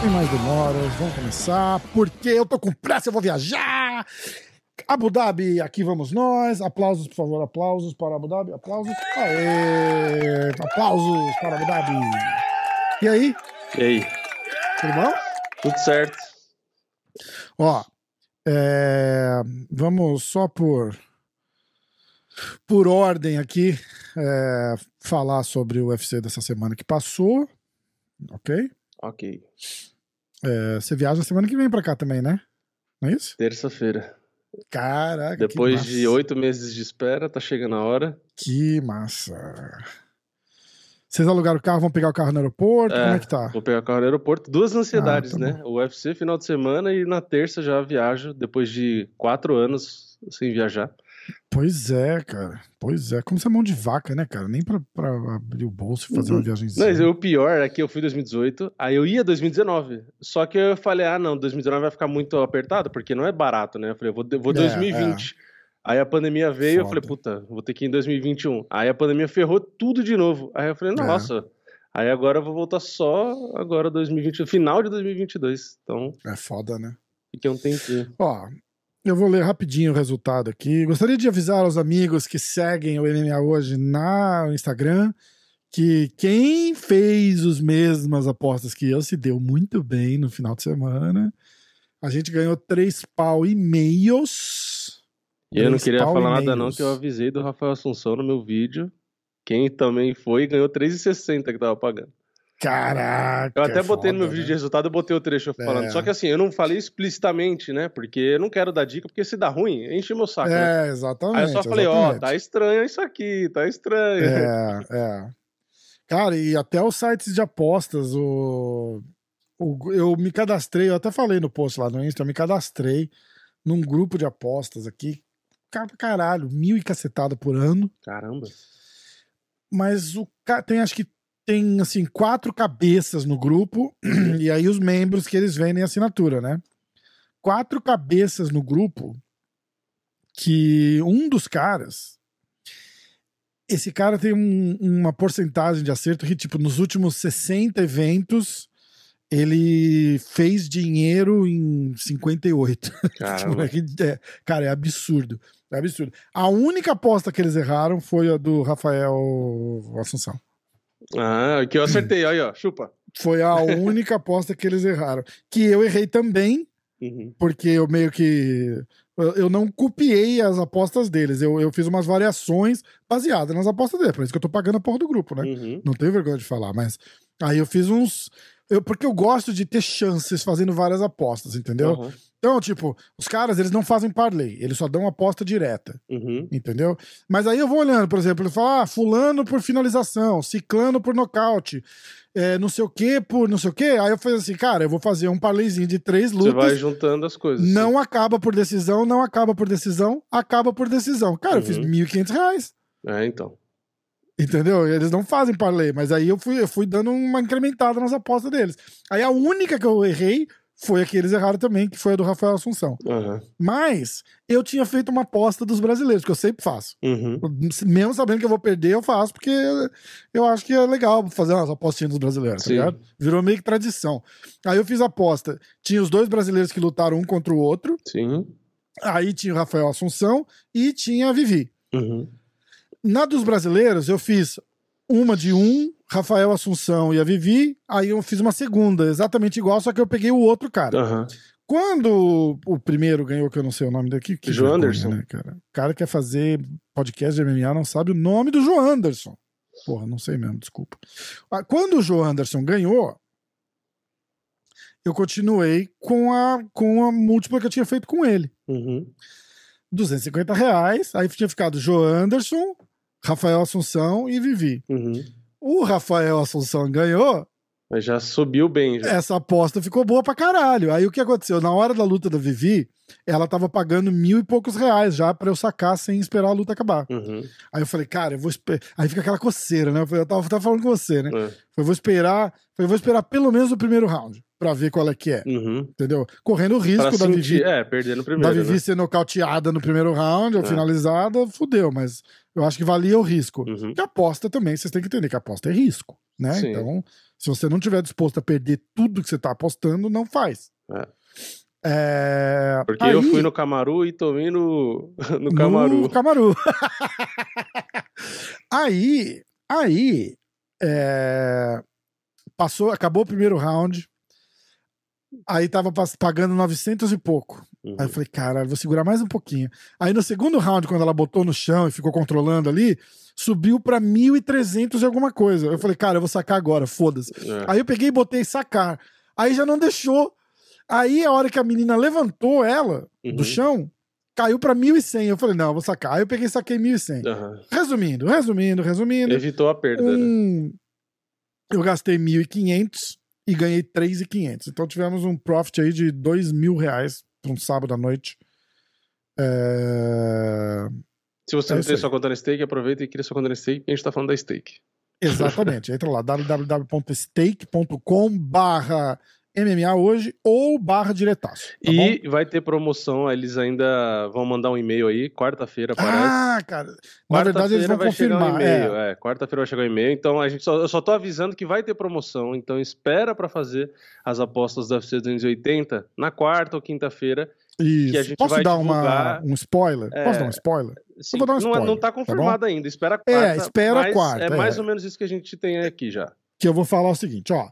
Sem mais demoras, vamos começar, porque eu tô com pressa, eu vou viajar! Abu Dhabi, aqui vamos nós. Aplausos, por favor, aplausos para Abu Dhabi, aplausos. Aê! Aplausos para Abu Dhabi. E aí, E aí? tudo bom? Tudo certo? Ó, é, vamos só por por ordem aqui é, falar sobre o UFC dessa semana que passou, ok? Ok. É, você viaja semana que vem pra cá também, né? Não é isso? Terça-feira. Caraca, Depois de oito meses de espera, tá chegando a hora. Que massa. Vocês alugaram o carro, vão pegar o carro no aeroporto? É, Como é que tá? Vou pegar o carro no aeroporto. Duas ansiedades, tá né? O UFC final de semana e na terça já viajo, depois de quatro anos sem viajar. Pois é, cara. Pois é. Como você é mão de vaca, né, cara? Nem pra, pra abrir o bolso e fazer uma viagemzinha. Mas o pior é que eu fui em 2018, aí eu ia 2019. Só que eu falei, ah, não, 2019 vai ficar muito apertado, porque não é barato, né? Eu falei, eu vou, vou É, 2020. Aí a pandemia veio, eu Foda. falei, puta, vou ter que ir em 2021. Aí a pandemia ferrou tudo de novo. Aí eu falei, É. nossa. Aí agora eu vou voltar só agora 2020, final de 2022. Então, É foda, né? fiquei um tempinho. Ó, eu vou ler rapidinho o resultado aqui. Gostaria de avisar aos amigos que seguem o MMA hoje na Instagram que quem fez as mesmas apostas que eu se deu muito bem no final de semana. A gente ganhou três pau e meios. E eu não queria falar nada não, que eu avisei do Rafael Assunção no meu vídeo. Quem também foi ganhou 3,60 que tava pagando. Caraca. Eu até é botei no meu foda, vídeo né? de resultado, eu botei o trecho falando. É. Só que assim, eu não falei explicitamente, né? Porque eu não quero dar dica, porque se dá ruim, enche meu saco. né? É, exatamente. Aí eu só falei, ó, exatamente. tá estranho isso aqui, tá estranho. É, é. Cara, e até os sites de apostas, o, o- eu me cadastrei, eu até falei no post lá no Insta, eu me cadastrei num grupo de apostas aqui. Cara, pra caralho, mil e cacetada por ano. Caramba. Mas o tem, acho que tem, assim, quatro cabeças no grupo, e aí os membros que eles vendem assinatura, né? Quatro cabeças no grupo que um dos caras. Esse cara tem um- uma porcentagem de acerto que, tipo, nos últimos 60 eventos, ele fez dinheiro em 58. Caramba. Tipo, é, cara, é absurdo. É absurdo. A única aposta que eles erraram foi a do Rafael Assunção. Ah, que eu acertei, aí, ó, chupa. Foi a única aposta que eles erraram. Que eu errei também, Uhum. porque eu meio que. Eu não copiei as apostas deles. Eu, eu fiz umas variações baseadas nas apostas deles. Por isso que eu tô pagando a porra do grupo, né? Uhum. Não tenho vergonha de falar, mas. Aí eu fiz uns. Eu, porque eu gosto de ter chances fazendo várias apostas, entendeu? Uhum. Então, tipo, os caras, eles não fazem parlay, eles só dão aposta direta. Uhum. Entendeu? Mas aí eu vou olhando, por exemplo, ele fala, ah, fulano por finalização, ciclano por nocaute, é, não sei o que por não sei o que. Aí eu falei assim, cara, eu vou fazer um parlayzinho de três Você vai lutas. juntando as coisas. Não acaba por decisão, não acaba por decisão, acaba por decisão. Cara, eu fiz Uhum. 1.500 reais. É, então. Entendeu? Eles não fazem parlay, mas aí eu fui, eu fui dando uma incrementada nas apostas deles. Aí a única que eu errei foi a que eles erraram também, que foi a do Rafael Assunção. Uhum. Mas eu tinha feito uma aposta dos brasileiros, que eu sempre faço. Uhum. Mesmo sabendo que eu vou perder, eu faço, porque eu acho que é legal fazer umas apostinhas dos brasileiros, tá Sim. ligado? Virou meio que tradição. Aí eu fiz a aposta. Tinha os dois brasileiros que lutaram um contra o outro. Sim. Aí tinha o Rafael Assunção e tinha a Vivi. Uhum. Na dos brasileiros, eu fiz uma de um, Rafael Assunção e a Vivi. Aí eu fiz uma segunda, exatamente igual, só que eu peguei o outro cara. Aham. Quando o primeiro ganhou, que eu não sei o nome daqui, que João Anderson. Né, cara? O cara quer fazer podcast de MMA, não sabe o nome do João Anderson. Porra, não sei mesmo, desculpa. Ah, Quando o João Anderson ganhou, eu continuei com a, com a múltipla que eu tinha feito com ele. Uhum. 250 reais, aí tinha ficado João Anderson, Rafael Assunção e Vivi. Uhum. O Rafael Assunção ganhou, Mas já subiu bem. Já. Essa aposta ficou boa pra caralho. Aí o que aconteceu? Na hora da luta da Vivi, ela tava pagando mil e poucos reais já pra eu sacar sem esperar a luta acabar. Uhum. Aí eu falei, cara, eu vou esperar. Aí fica aquela coceira, né? Eu, falei, eu tava, tava falando com você, né? É. Eu vou esperar. Eu vou esperar pelo menos o primeiro round pra ver qual é que é. Uhum. Entendeu? Correndo o Pra risco da sentir, Vivi, é, perder no da primeiro, Vivi né? ser nocauteada no primeiro round ou É. finalizada, fudeu, mas eu acho que valia o risco. Uhum. Que aposta também, vocês têm que entender que aposta é risco, né? Sim. Então, se você não tiver disposto a perder tudo que você tá apostando, não faz. É. É, Porque aí- eu fui no Camaru e tomei no, no Camaru. No Camaru. aí, aí, é, passou, acabou o primeiro round. Aí tava pagando 900 e pouco. Uhum. Aí eu falei, caralho, vou segurar mais um pouquinho. Aí no segundo round, quando ela botou no chão e ficou controlando ali, subiu pra 1.300 e alguma coisa. Eu falei, cara, eu vou sacar agora, foda-se. É. Aí eu peguei e botei sacar. Aí já não deixou. Aí a hora que a menina levantou ela do Uhum. chão, caiu pra 1.100. Eu falei, não, eu vou sacar. Aí eu peguei e saquei 1.100. Aham. Resumindo, resumindo, resumindo. Evitou a perda, né? Um... Eu gastei 1.500 e ganhei 3.500. Então tivemos um profit aí de 2 mil reais pra um sábado à noite. É... Se você É não tem sua conta na stake, aproveita e cria sua conta na stake, a gente tá falando da stake. Exatamente. Entra lá, www.stake.com barra MMA hoje ou barra diretaço. Tá bom? e vai ter promoção, eles ainda vão mandar um e-mail aí, quarta-feira parece. Ah, cara. Na verdade, eles vão um confirmar. e-mail, é. é. Quarta-feira vai chegar um e-mail, então a gente só, eu só tô avisando que vai ter promoção, então espera pra fazer as apostas do UFC 280 na quarta ou quinta-feira. Isso. Posso dar uma, um spoiler? É, Posso dar um spoiler? Sim, dar um não, é- spoiler, não tá tá confirmado ainda, espera a quarta. É, espera quarta, É é. mais ou menos isso que a gente tem aqui já. Que eu vou falar o seguinte, ó.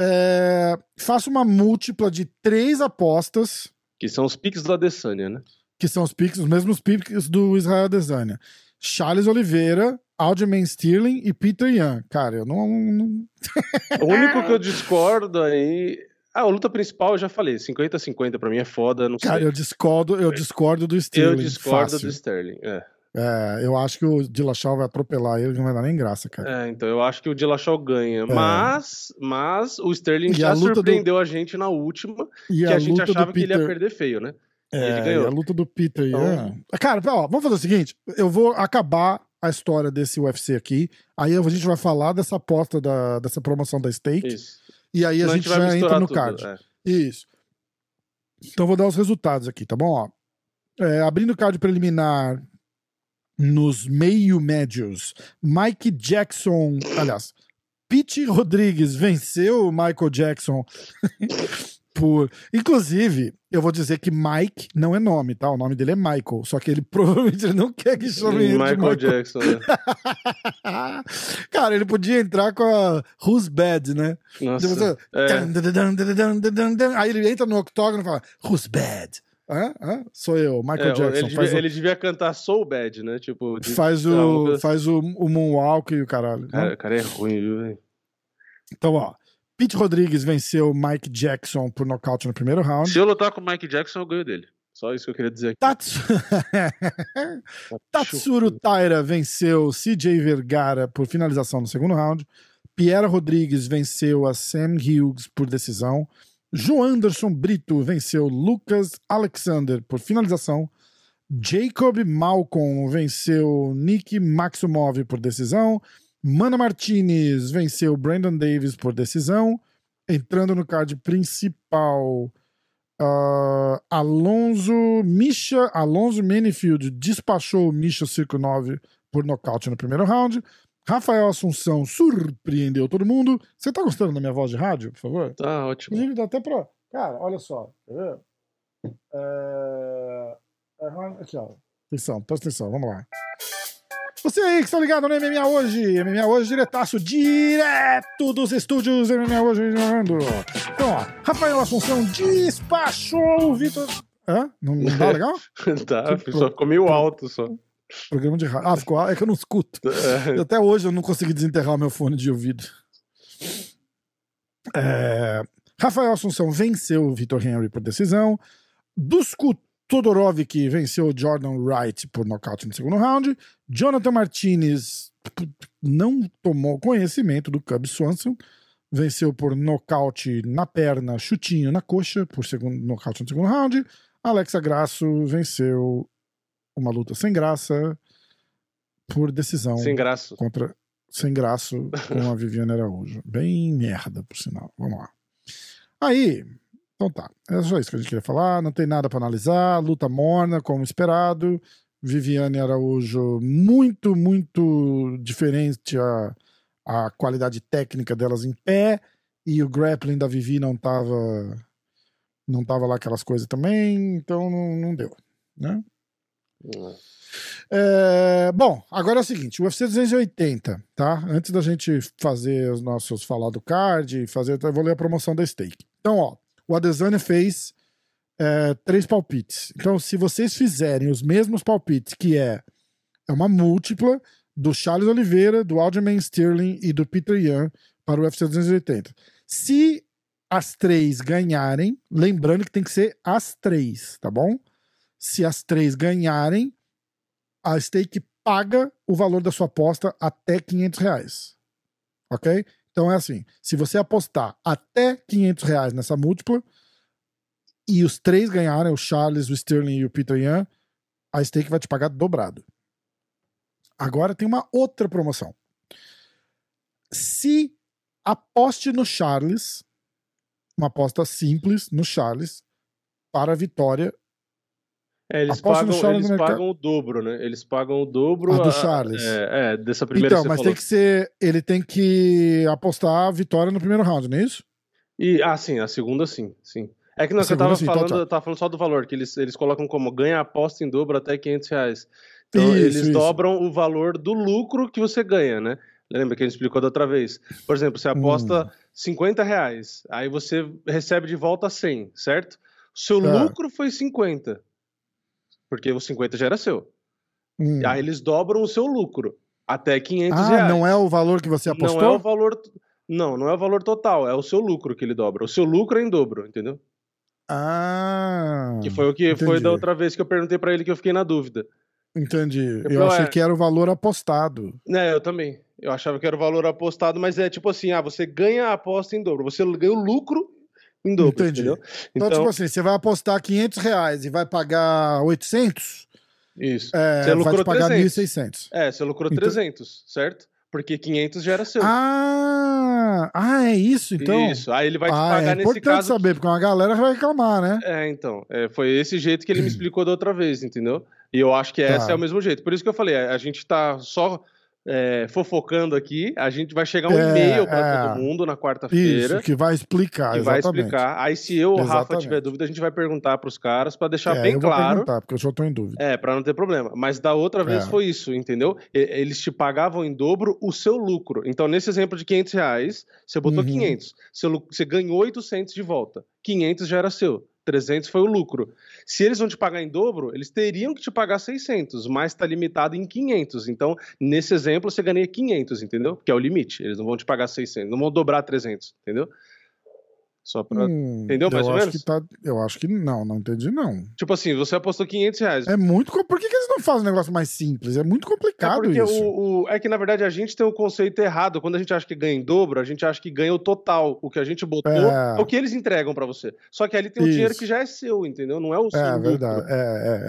É, faço uma múltipla de três apostas, Que são os piques do Adesanya, né? que são os piques, os mesmos piques do Israel Adesanya. Charles Oliveira, Aljamain Sterling e Peter Yan. Cara, eu não, não- O único que eu discordo aí. Ah, a luta principal eu já falei, 50-50 pra mim é foda, não Cara, sei. eu discordo, eu discordo do Sterling. Eu discordo fácil. do Sterling. É. É, eu acho que o Dillashaw vai atropelar ele, não vai dar nem graça, cara. É, então eu acho que o Dillashaw ganha. Mas, mas o Sterling E a já do- surpreendeu a gente na última, E que a, gente luta achava do que ele ia Peter, perder feio, né? é, ele ganhou. a luta do Peter Então- Yan. Cara, ó, vamos fazer o seguinte: eu vou acabar a história desse UFC aqui. Aí a gente vai falar dessa aposta da, dessa promoção da Stake. Isso. E aí a Senão gente vai já entra no tudo, card. é. Isso. Então vou dar os resultados aqui, tá bom? Ó, é, abrindo o card preliminar nos meio médios, Mike Jackson, aliás, Pete Rodrigues venceu o Michael Jackson por. Inclusive, eu vou dizer que Mike não é nome, tá? O nome dele é Michael, só que ele provavelmente não quer que chame ele Michael Michael. Jackson, né? Cara, ele podia entrar com a Who's Bad, né? Nossa. Tipo, você- É. Aí ele entra no octógono e fala, Who's bad? Hã? Hã? Sou eu, Michael É, Jackson. ele, devia, o, ele devia cantar Soul Bad, né? Tipo, de- faz, o, coisa faz o, o Moonwalk e o caralho. assim. Cara, o cara é ruim, viu, velho? Então, ó. Pete Rodrigues venceu Mike Jackson por nocaute no primeiro round. Se eu lutar com o Mike Jackson, eu ganho dele. Só isso que eu queria dizer aqui. Tatsu... Tatsuro Taira venceu CJ Vergara por finalização no segundo round. Pierre Rodrigues venceu a Sam Hughes por decisão. João Anderson Brito venceu Lucas Alexander por finalização. Jacob Malcolm venceu Nick Maximov por decisão. Mana Martinez venceu Brandon Davis por decisão. Entrando no card principal, ah, Alonso Misha Alonso Manifield despachou o Misha Circo 9 por nocaute no primeiro round. Rafael Assunção surpreendeu todo mundo. Você tá gostando da minha voz de rádio, por favor? Tá ótimo. Inclusive, dá até pra. Cara, olha só. Quer ver? É... é, Aqui, ó. Atenção, presta atenção, vamos lá. Você aí que está ligado no MMA hoje, MMA hoje diretaço, direto dos estúdios MMA hoje. Então, ó, Rafael Assunção despachou o Vitor. Hã? Não, não dá legal? tá, só ficou meio alto só. Programa de rádio. Ah, ficou. É que eu não escuto. É. Até hoje eu não consegui desenterrar o meu fone de ouvido. É, Rafael Assunção venceu o Vitor Henry por decisão. Dusko Todorovic venceu o Jordan Wright por nocaute no segundo round. Jonathan Martinez não tomou conhecimento do Cub Swanson. venceu por nocaute na perna, chutinho na coxa, por segundo nocaute no segundo round. Alexa Grasso venceu uma luta sem graça por decisão. Sem graça. Contra, sem graço com a Viviane Araújo. Bem merda, por sinal. Vamos lá. Aí, então tá. É só isso que a gente queria falar. Não tem nada para analisar. Luta morna, como esperado. Viviane Araújo, muito, muito diferente a, a qualidade técnica delas em pé. E o grappling da Vivi não tava. Não tava lá aquelas coisas também. Então não, não deu. Né? É, bom, agora é o seguinte: o UFC 280, tá? Antes da gente fazer os nossos falar do card, fazer, eu vou ler a promoção da stake. Então, ó, o Adesanya fez é, três palpites. Então, se vocês fizerem os mesmos palpites, que é, é uma múltipla do Charles Oliveira, do Aljamain Sterling e do Peter Yan para o UFC 280. Se as três ganharem, lembrando que tem que ser as três, tá bom? Se as três ganharem, a stake paga o valor da sua aposta até 500 reais. Ok? Então é assim: se você apostar até 500 reais nessa múltipla e os três ganharem, o Charles, o Sterling e o Peter Yan, a stake vai te pagar dobrado. Agora tem uma outra promoção. Se aposte no Charles, uma aposta simples no Charles, para a vitória é, eles Aposta pagam, eles mercado. pagam o dobro, né? Eles pagam o dobro. Ah, do a- Charles. É, é, dessa primeira Então, mas falou. tem que ser. Ele tem que apostar a vitória no primeiro round, não é isso? E, ah, sim, a segunda sim, sim. É que não, A eu tava sim, então falando, tá. eu tava falando só do valor, que eles, eles colocam como ganha aposta em dobro até 500 reais. Então, Isso, eles isso. dobram o valor do lucro que você ganha, né? Lembra que a gente explicou da outra vez? Por exemplo, você aposta Hum. 50 reais, aí você recebe de volta 100, certo? Seu Tá. lucro foi 50, porque o 50 já era seu. Hum. Aí eles dobram o seu lucro até 500 Ah, reais. não é o valor que você apostou? Não é o valor. Não, não é o valor total, é o seu lucro que ele dobra. O seu lucro é em dobro, entendeu? Ah. Que foi o que foi entendi. da outra vez que eu perguntei pra ele que eu fiquei na dúvida. Entendi. falei, Eu achei ué. que era o valor apostado. Né, eu também. Eu achava que era o valor apostado, mas é tipo assim, ah, você ganha a aposta em dobro, você ganha o lucro em dobro, Entendi. entendeu? Então, tipo assim, você vai apostar 500 reais e vai pagar 800, isso. é, Você vai lucrou te pagar 300. 1.600. É, você lucrou Então- 300, certo? Porque 500 já era seu. Ah, ah, é isso então? Isso. Aí ele vai te ah, pagar é nesse importante caso. saber, porque uma galera vai reclamar, né? É, então. é, foi esse jeito que ele me explicou da outra vez, entendeu? E eu acho que Tá. esse é o mesmo jeito. Por isso que eu falei, a gente tá só é, fofocando aqui, a gente vai chegar um É, e-mail pra é. todo mundo na quarta-feira. Isso, que vai explicar, que vai exatamente. explicar. Aí, se eu ou o Rafa tiver dúvida, a gente vai perguntar pros caras pra deixar É, bem eu vou claro. perguntar, porque eu já tô em dúvida. É, pra não ter problema. Mas da outra vez É. foi isso, entendeu? Eles te pagavam em dobro o seu lucro. Então, nesse exemplo de 500 reais, você botou Uhum. 500. Seu lu- Você ganhou 800 de volta. 500 já era seu. 300 foi o lucro. Se eles vão te pagar em dobro, eles teriam que te pagar 600, mas tá limitado em 500. Então, nesse exemplo, você ganha 500, entendeu? Que é o limite. Eles não vão te pagar 600, não vão dobrar 300, entendeu? Só pra... Hum, entendeu mais eu ou acho menos? Que tá, eu acho que não, não entendi não. Tipo assim, você apostou 500 reais. É muito. Por que, que eles não fazem um negócio mais simples? É muito É complicado porque isso. o, o- é que, na verdade, a gente tem um conceito errado. Quando a gente acha que ganha em dobro, a gente acha que ganha o total. O que a gente botou É. é, o que eles entregam pra você. Só que ali tem um dinheiro que já é seu, entendeu? Não é o seu É verdade. É,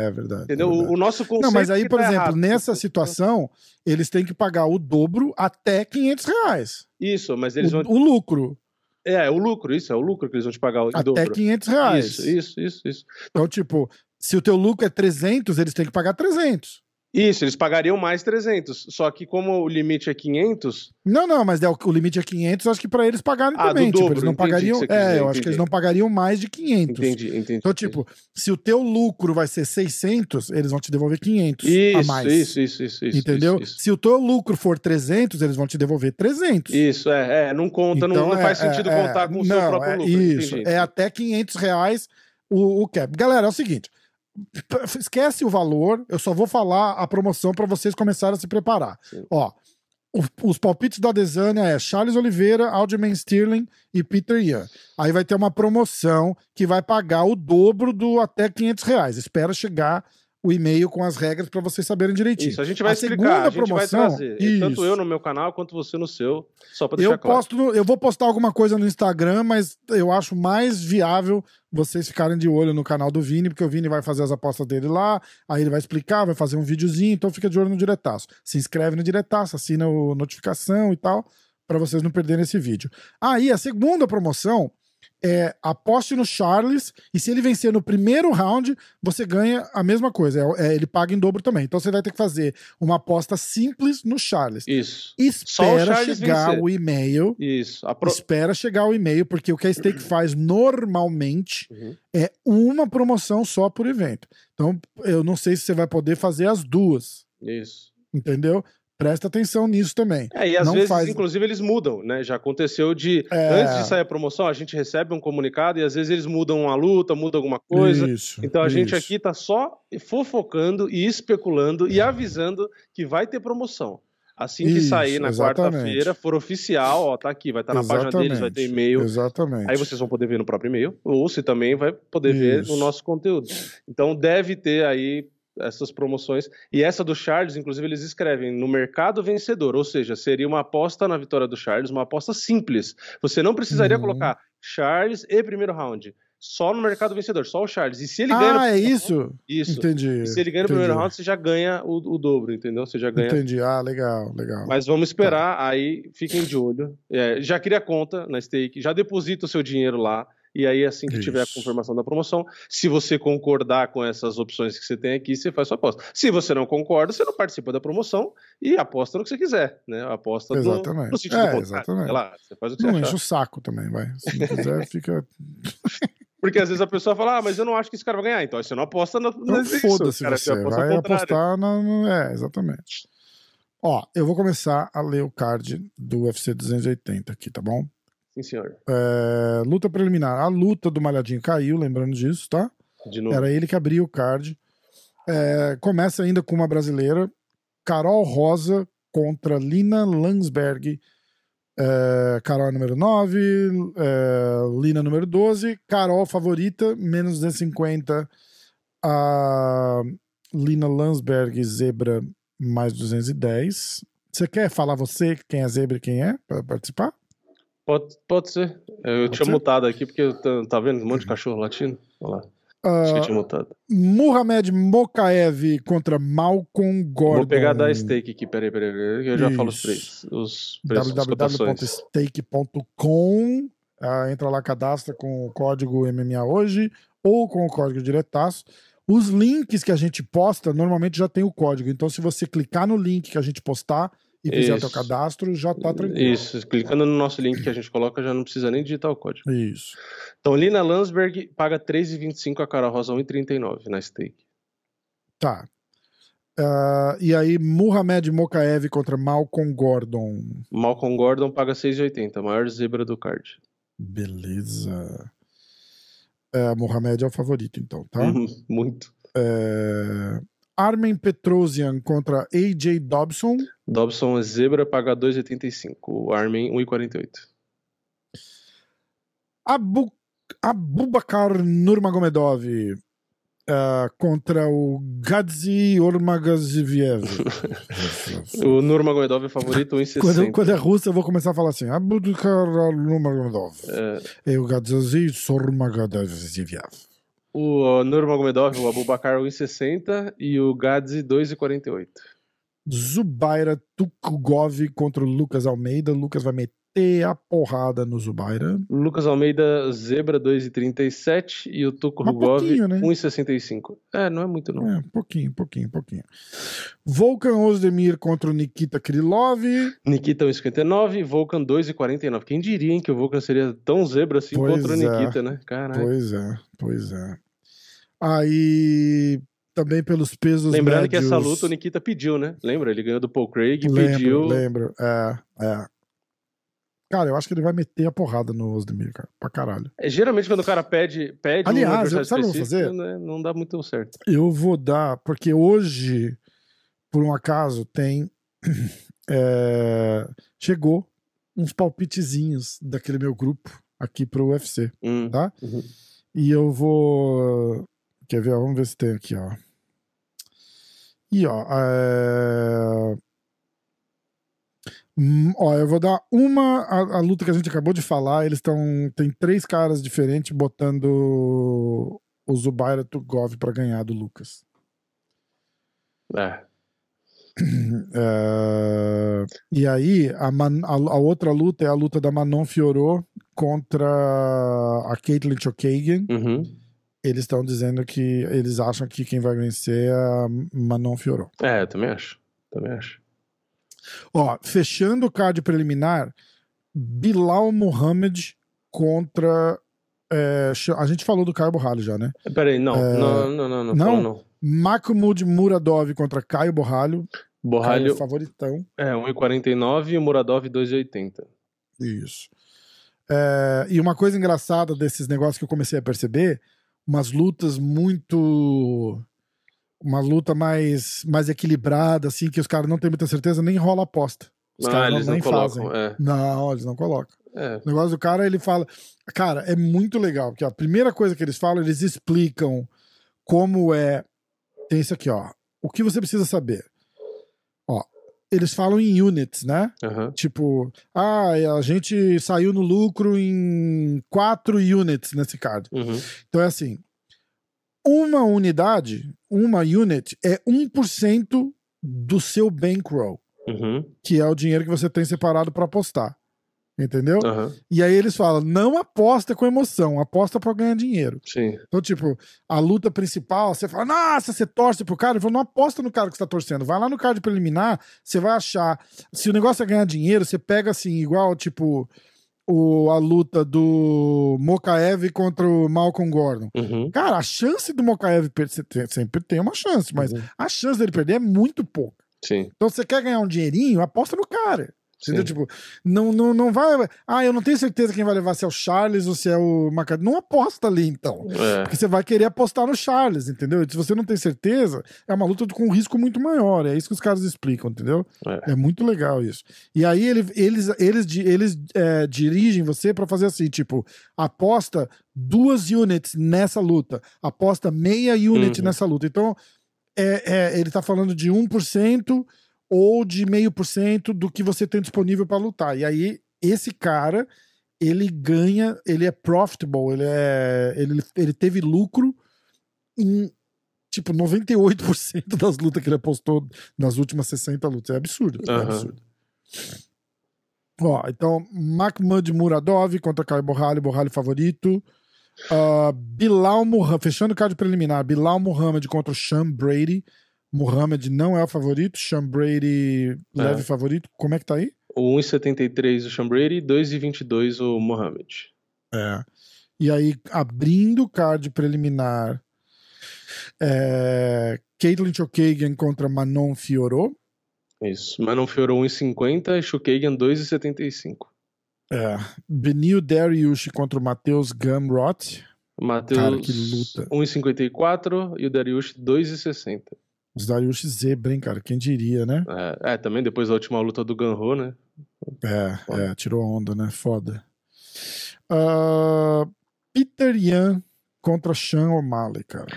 é, é verdade. Entendeu? é O, verdade. o nosso conceito Não, mas aí, por tá exemplo, errado. nessa situação, eles têm que pagar o dobro até 500 reais. Isso, mas eles o, vão... o lucro. É, o lucro, isso, é o lucro que eles vão te pagar Até dobro. 500 reais. Isso, isso, isso, isso. Então, tipo, se o teu lucro é 300, eles têm que pagar 300. Isso, eles pagariam mais 300. Só que como o limite é 500, Não, não, mas é o, o limite é 500, acho que pra eles pagarem Ah, do também. tipo, dobro, eles não entendi pagariam. É, dizer, eu acho que entendi. eles não pagariam mais de 500. entendi, entendi. Então, tipo, se o teu lucro vai ser 600, eles vão te devolver 500 isso, a mais. isso, isso, isso, isso. Entendeu? Isso, Se o teu lucro for 300, eles vão te devolver 300. isso, é, é, não conta, não, Então, não faz é, sentido é, contar com o não, seu próprio é lucro. Isso, entendi. é até 500 reais o, o cap. Galera, é o seguinte, esquece o valor, eu só vou falar a promoção para vocês começarem a se preparar. Sim. Ó, o- os palpites da Desânia é Charles Oliveira, Aljamain Sterling e Peter Yan. Aí vai ter uma promoção que vai pagar o dobro do até 500 reais. Espera chegar o e-mail com as regras para vocês saberem direitinho. Isso, a gente vai A explicar, segunda a gente promoção- vai trazer. Isso. Tanto eu no meu canal quanto você no seu, só deixar Eu, claro. posto no- eu vou postar alguma coisa no Instagram, mas eu acho mais viável vocês ficarem de olho no canal do Vini, porque o Vini vai fazer as apostas dele lá, aí ele vai explicar, vai fazer um videozinho, então fica de olho no Diretaço. Se inscreve no Diretaço, assina o notificação e tal, para vocês não perderem esse vídeo. Aí, a segunda promoção é aposte no Charles, e se ele vencer no primeiro round, você ganha a mesma coisa, é- é, ele paga em dobro também. Então você vai ter que fazer uma aposta simples no Charles. Isso. Espera Charles chegar vencer. o e-mail Isso. Pro- Espera chegar o e-mail, porque o que a Stake faz normalmente Uhum. é uma promoção só por evento. Então, eu não sei se você vai poder fazer as duas, Isso. entendeu? Presta atenção nisso também. É, e às Não vezes, faz- inclusive, eles mudam, né? Já aconteceu de. É. Antes de sair a promoção, a gente recebe um comunicado e às vezes eles mudam a luta, mudam alguma coisa. Isso. Então a gente isso. aqui tá só fofocando e especulando e avisando que vai ter promoção. Assim que Isso, sair na exatamente. quarta-feira, for oficial, ó, tá aqui, vai estar na página deles, vai ter Exatamente. e-mail. Exatamente. Aí vocês vão poder ver no próprio e-mail, ou se também vai poder ver no nosso conteúdo. Então deve ter aí essas promoções. E essa do Charles, inclusive, eles escrevem no mercado vencedor, ou seja, seria uma aposta na vitória do Charles, uma aposta simples. Você não precisaria Uhum. colocar Charles e primeiro round. Só no mercado vencedor, só o Charles. E se ele ganha. no Ah, é primeiro isso? round- Isso. Entendi. E se ele ganha no primeiro entendi. round, você já ganha o, o dobro, entendeu? Você já ganha. Entendi. Ah, legal, legal. Mas vamos esperar, aí fiquem de olho. É, já cria conta na stake, já deposita o seu dinheiro lá. E aí, assim que tiver a Isso. confirmação da promoção, se você concordar com essas opções que você tem aqui, você faz sua aposta. Se você não concorda, você não participa da promoção e aposta no que você quiser, né? Aposta no, Exatamente. no sentido É, contrário. exatamente. Lá, você faz o que você Não achar. enche o saco também, vai. Se não quiser, fica. Porque às vezes a pessoa fala, ah, mas eu não acho que esse cara vai ganhar. Então você não aposta no, Então no foda-se cara, você. ao Vai apostar na. no- É, exatamente. Ó, eu vou começar a ler o card do UFC 280 aqui, tá bom? Sim, senhor. É, luta preliminar. A luta do Malhadinho caiu, lembrando disso, tá? De novo. Era ele que abria o card. É, começa ainda com uma brasileira, Carol Rosa contra Lina Landsberg. É, Carol é número 9, é, Lina número 12, Carol favorita, menos 250. A Lina Landsberg, zebra, mais 210. Você quer falar você quem é zebra e quem é para participar? Pode, pode ser. Eu Pode tinha ser? mutado aqui porque tá, vendo um monte de cachorro latindo? Olha lá. Acho que eu Ah, tinha mutado. Mohamed Mokaev contra Malcolm Gordon. Vou pegar da stake aqui, peraí, peraí, peraí, eu já falo os preços. Os preços, www.stake.com. Ah, entra lá, cadastra com o código MMA hoje ou com o código diretaço. Os links que a gente posta normalmente já tem o código. Então, se você clicar no link que a gente postar e fizer o Isso. teu cadastro, já tá tranquilo. Isso, clicando no nosso link que a gente coloca, já não precisa nem digitar o código. Isso. Então, Lina Landsberg paga 3,25, a Cara Rosa 1,39 na stake. Tá. Ah, e aí, Mohamed Mokaev contra Malcolm Gordon. Malcolm Gordon paga 6,80, a maior zebra do card. Beleza. É, Mohamed é o favorito, então, tá? Muito. É, Armen Petrosian contra AJ Dobson. Dobson é zebra, paga 2,85. O Armin, 1,48. Abu, Abubakar Nurmagomedov é, contra o Gadzi Ormagaziviev. O Nurmagomedov é favorito, 1,60. quando, quando é russo, eu vou começar a falar assim: Abubakar Nurmagomedov. É, E o Gadzi Ormagaziviev. O Nurmagomedov, o Abubakar 1,60 e o Gadzi 2,48. Zubaira Tukugov contra o Lucas Almeida. Lucas vai meter a porrada no Zubaira. Lucas Almeida, zebra 2,37 e o pouquinho, né? 1,65. É, não é muito não. É, pouquinho, pouquinho, pouquinho. Volkan Ozdemir contra o Nikita Krylov. Nikita 1,59 e Volkan 2,49. Quem diria, hein, que o Volkan seria tão zebra assim Pois contra o é. Nikita, né? Caralho. Pois é, pois é. Aí, também pelos pesos Lembrando que médios... essa luta o Nikita pediu, né? Lembra? Ele ganhou do Paul Craig e Lembro, pediu. lembro. É, é. Cara, eu acho que ele vai meter a porrada no Ozdemir, cara. Pra caralho. É, geralmente quando o cara pede, pede Aliás, um adversário sabe o que eu específico, né, não dá muito certo. Eu vou dar, porque hoje, por um acaso, tem. é, chegou uns palpitezinhos daquele meu grupo aqui pro UFC, Hum. tá? Uhum. E eu vou. Quer ver? Vamos ver se tem aqui, ó. E ó, é... Hum, ó, eu vou dar uma a, a, luta que a gente acabou de falar. Eles estão tem três caras diferentes botando o Zubaira Tugov para ganhar do Lucas. É. é. e aí, a, Man, a, a, outra luta é a luta da Manon Fiorot contra a Caitlyn Chokagian. Uhum. Eles estão dizendo que eles acham que quem vai vencer é a Manon Fiorot. É, eu também acho. Também acho. Ó, fechando o card preliminar, Bilal Mohamed contra. É, a gente falou do Caio Borralho já, né? Peraí, não, é, não, não, não, não, não, não. Mahmoud Muradov contra Caio Borralho. Borralho. Caio favoritão. É, 1,49 e o Muradov 2,80. Isso. É, e uma coisa engraçada desses negócios que eu comecei a perceber, umas lutas muito uma luta mais, mais equilibrada, assim, que os caras não têm muita certeza, nem rola aposta. Os ah, caras eles não, não colocam, é. Não, eles não colocam. É. O negócio do cara, ele fala. Cara, é muito legal, porque a primeira coisa que eles falam, eles explicam como é. Tem isso aqui, ó. O que você precisa saber? Eles falam em units, né? Uhum. Tipo, ah, a gente saiu no lucro em quatro units nesse card. Uhum. Então é assim: uma unidade, uma unit, é 1% do seu bankroll, uhum. que é o dinheiro que você tem separado para apostar. Entendeu? Uhum. E aí eles falam: não aposta com emoção, aposta para ganhar dinheiro. Sim. Então, tipo, a luta principal, você fala, nossa, você torce pro cara. Ele falou: não aposta no cara que você tá torcendo. Vai lá no card preliminar, você vai achar. Se o negócio é ganhar dinheiro, você pega assim, igual, tipo, o, a luta do Mokaev contra o Malcolm Gordon. Uhum. Cara, a chance do Mokaev perder, sempre tem uma chance, mas uhum. a chance dele perder é muito pouca. Sim. Então, você quer ganhar um dinheirinho, aposta no cara. Entendeu? Tipo, não, não, não vai. Ah, eu não tenho certeza quem vai levar, se é o Charles ou se é o Macadam. Não aposta ali, então. É. Porque você vai querer apostar no Charles, entendeu? E se você não tem certeza, é uma luta com um risco muito maior. É isso que os caras explicam, entendeu? É, é muito legal isso. E aí ele, eles, eles, eles é, dirigem você para fazer assim: tipo, aposta duas units nessa luta, aposta meia unit uhum. nessa luta. Então, é, é, ele tá falando de 1% ou de meio por cento do que você tem disponível para lutar. E aí, esse cara, ele ganha, ele é profitable, ele, é, ele, ele teve lucro em tipo 98% das lutas que ele apostou nas últimas 60 lutas. É absurdo. Uhum. É absurdo. Ó, então, Mahmoud Muradov contra Caio Borralho, Borralho favorito. Uh, Bilal Muhammad, fechando o card preliminar, Bilal Muhammad contra o Sean Brady. Muhammad não é o favorito, Sean Brady leve é. favorito. Como é que tá aí? O 1,73 o Sean Brady, 2,22 o Muhammad. É. E aí, abrindo o card preliminar, é... Caitlin Chokagian contra Manon Fiorot. Isso. Manon Fiorot 1,50 e Chokagian 2,75. É. Benil Dariush contra o Matheus Gamrot. Matheus 1,54 e o Dariush 2,60. Os Dariush zebra, hein, cara? Quem diria, né? É, é, também depois da última luta do Ganro, né? É, Foda. é, tirou onda, né? Foda. Uh, Peter Yan contra Sean O'Malley, cara.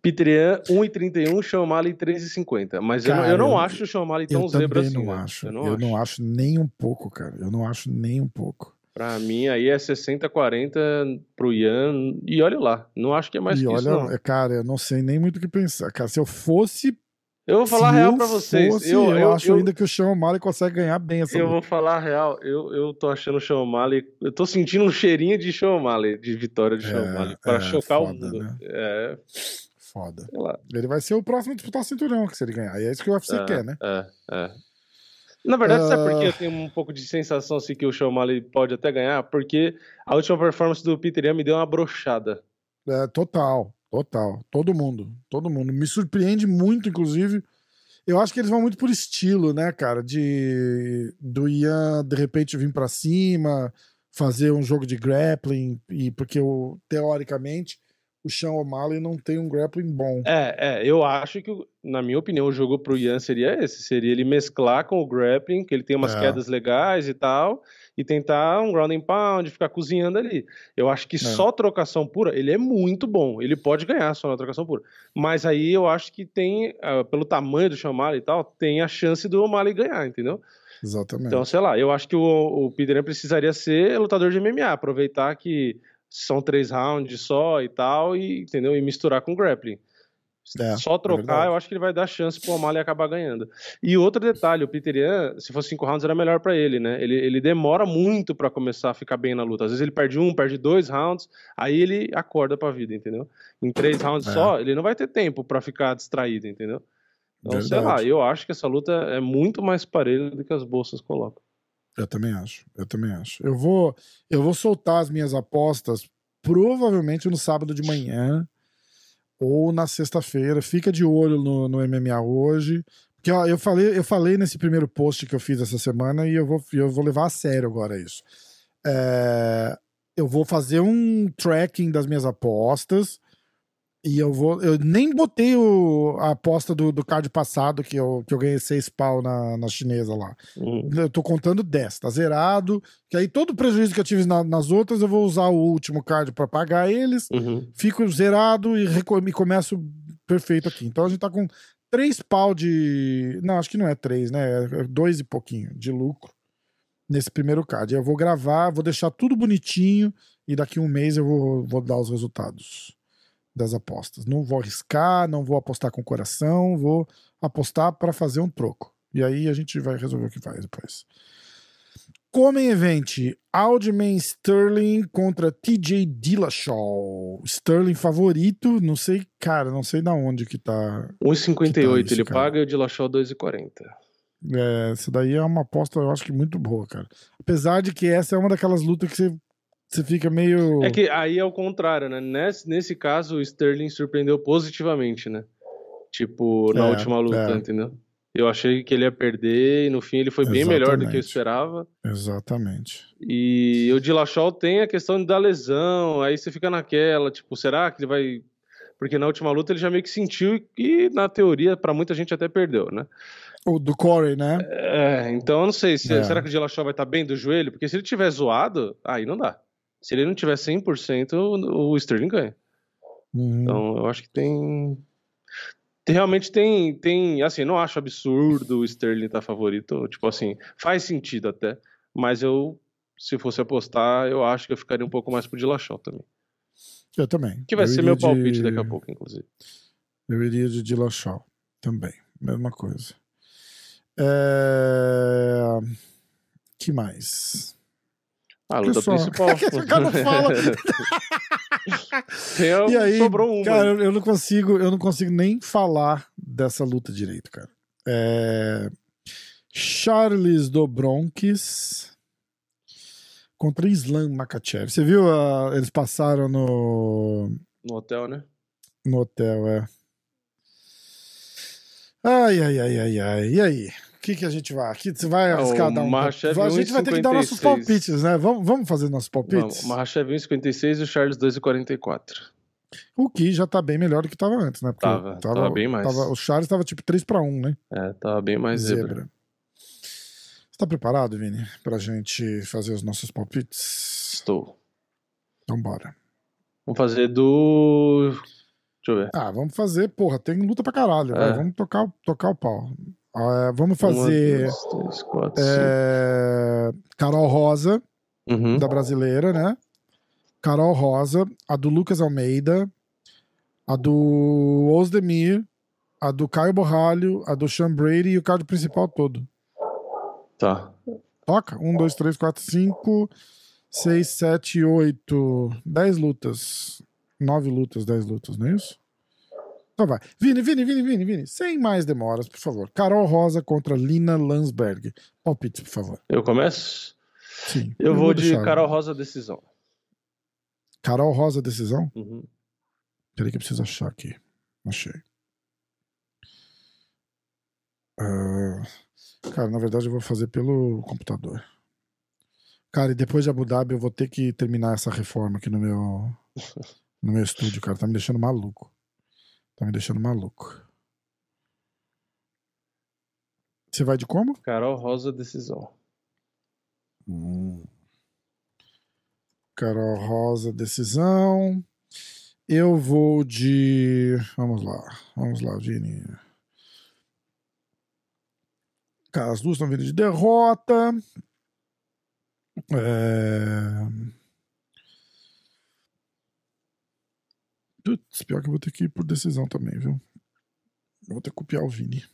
Peter Yan, 1,31, Sean O'Malley 3,50. Mas cara, eu, não, eu não acho o Sean O'Malley tão zebra assim. Não né? acho. Eu, não, eu acho. não acho nem um pouco, cara. Eu não acho nem um pouco. Pra mim, aí é 60-40 pro Ian. E olha lá, não acho que é mais e que olha, isso, não. É, cara, eu não sei nem muito o que pensar. Cara, se eu fosse. Eu vou falar real pra vocês. Fosse, eu, eu, eu, acho eu, ainda que o Sean O'Malley consegue ganhar bem essa Eu luta. vou falar real. Eu, eu tô achando o Sean O'Malley. Eu tô sentindo um cheirinho de Sean O'Malley, de vitória de é, Sean O'Malley. Pra é, chocar foda, o mundo. Né? É. Foda. Ele vai ser o próximo a disputar o cinturão, que se ele ganhar. E é isso que o UFC é, quer, né? É, é. Na verdade, Ah. sabe por que eu tenho um pouco de sensação assim, que o O'Malley pode até ganhar? Porque a última performance do Peter Yan me deu uma brochada. É, total, total. Todo mundo, todo mundo. Me surpreende muito, inclusive. Eu acho que eles vão muito por estilo, né, cara? De do Ian de repente vir pra cima, fazer um jogo de grappling e porque o teoricamente o Sean O'Malley não tem um grappling bom. É, é, eu acho que, na minha opinião, o jogo pro Ian seria esse. Seria ele mesclar com o grappling, que ele tem umas É. quedas legais e tal, e tentar um ground and pound, ficar cozinhando ali. Eu acho que é. só trocação pura, ele é muito bom. Ele pode ganhar só na trocação pura. Mas aí eu acho que tem, uh, pelo tamanho do Chamali e tal, tem a chance do O'Malley ganhar, entendeu? Exatamente. Então, sei lá, eu acho que o, o Peter precisaria ser lutador de MMA, aproveitar que são três rounds só e tal, e, entendeu? E misturar com grappling. É, Só é trocar, é eu acho que ele vai dar chance pro O'Malley acabar ganhando. E outro detalhe, o Peter Yan, se fosse cinco rounds, era melhor para ele, né? Ele, ele demora muito para começar a ficar bem na luta. Às vezes ele perde um, perde dois rounds, aí ele acorda pra vida, entendeu? Em três rounds é. só, ele não vai ter tempo para ficar distraído, entendeu? Então, Verdade. sei lá, eu acho que essa luta é muito mais parelha do que as bolsas colocam. Eu também acho, eu também acho. Eu vou, eu vou soltar as minhas apostas provavelmente no sábado de manhã ou na sexta-feira. Fica de olho no, no MMA hoje. Porque ó, eu, falei, eu falei nesse primeiro post que eu fiz essa semana e eu vou, eu vou levar a sério agora isso. É, eu vou fazer um tracking das minhas apostas. E eu vou. Eu nem botei o, a aposta do, do card passado, que eu, que eu ganhei seis pau na, na chinesa lá. Uhum. Eu tô contando 10, tá zerado. Que aí todo o prejuízo que eu tive na, nas outras, eu vou usar o último card para pagar eles. Uhum. Fico zerado e me começo perfeito aqui. Então a gente tá com três pau de. Não, acho que não é três, né? É dois e pouquinho de lucro nesse primeiro card. Eu vou gravar, vou deixar tudo bonitinho e daqui um mês eu vou, vou dar os resultados das apostas. Não vou arriscar, não vou apostar com o coração, vou apostar para fazer um troco. E aí a gente vai resolver o que faz depois. Comem Event, Aldman Sterling contra TJ Dillashaw. Sterling favorito, não sei, cara, não sei da onde que tá. 1,58 tá ele cara. paga e o Dillashaw 2,40. É, essa daí é uma aposta, eu acho que muito boa, cara. Apesar de que essa é uma daquelas lutas que você você fica meio. É que aí é o contrário, né? Nesse, nesse caso, o Sterling surpreendeu positivamente, né? Tipo, na é, última luta, é. entendeu? Eu achei que ele ia perder e no fim ele foi Exatamente. bem melhor do que eu esperava. Exatamente. E o Dillashaw tem a questão da lesão, aí você fica naquela, tipo, será que ele vai. Porque na última luta ele já meio que sentiu e, na teoria, para muita gente até perdeu, né? O do Corey, né? É, então eu não sei. Se, é. Será que o Dillashaw vai estar tá bem do joelho? Porque se ele tiver zoado, aí não dá. Se ele não tiver 100%, o Sterling ganha. Uhum. Então, eu acho que tem. Realmente tem, tem. Assim, não acho absurdo o Sterling estar tá favorito. Tipo assim, faz sentido até. Mas eu, se fosse apostar, eu acho que eu ficaria um pouco mais pro Dillashaw também. Eu também. Que vai eu ser meu palpite de... daqui a pouco, inclusive. Eu iria de Dillashaw também. Mesma coisa. É... que mais? A luta principal. o cara fala. e aí, sobrou. Cara, eu não consigo, eu não consigo nem falar dessa luta direito, cara. É... Charles Dobronquis contra Islam Makachev. Você viu? Uh, eles passaram no. No hotel, né? No hotel, é. Ai, ai, ai, ai, ai. E aí? Que, que a gente vai? Aqui você vai arriscar dar um. A gente vai ter que dar nossos palpites, né? Vamos, vamos fazer nossos palpites? O Mahashev 1,56 e o Charles 2,44. O que já tá bem melhor do que tava antes, né? Porque tava, tava, tava bem mais. Tava, o Charles tava tipo 3 para 1, né? É, tava bem mais zebra. zebra. Você tá preparado, Vini, pra gente fazer os nossos palpites? Estou. Então bora. Vamos fazer do. Deixa eu ver. Ah, vamos fazer, porra, tem luta pra caralho. É. Vamos tocar, tocar o pau. Uh, vamos fazer. Uma, dois, três, quatro, é, Carol Rosa, uhum. da brasileira, né? Carol Rosa, a do Lucas Almeida, a do Osdemir, a do Caio Borralho, a do Sean Brady e o card principal todo. Tá. Toca? Um, dois, três, quatro, cinco, seis, sete, oito, dez lutas. Nove lutas, dez lutas, não é isso? Então vai. Vini, Vini, Vini, Vini, Vini. Sem mais demoras, por favor. Carol Rosa contra Lina Landsberg. Palpite, por favor. Eu começo? Sim. Eu, eu vou, vou de deixar, Carol Rosa decisão. Carol Rosa decisão? Uhum. Peraí que eu preciso achar aqui. Achei. Uh, cara, na verdade eu vou fazer pelo computador. Cara, e depois de Abu Dhabi eu vou ter que terminar essa reforma aqui no meu no meu estúdio, cara. Tá me deixando maluco. Tá me deixando maluco. Você vai de como? Carol Rosa Decisão. Hum. Carol Rosa, decisão. Eu vou de. Vamos lá. Vamos lá, Vini. Cara, as duas estão vindo de derrota. É... Putz, pior que eu vou ter que ir por decisão também, viu? Eu vou ter que copiar o Vini.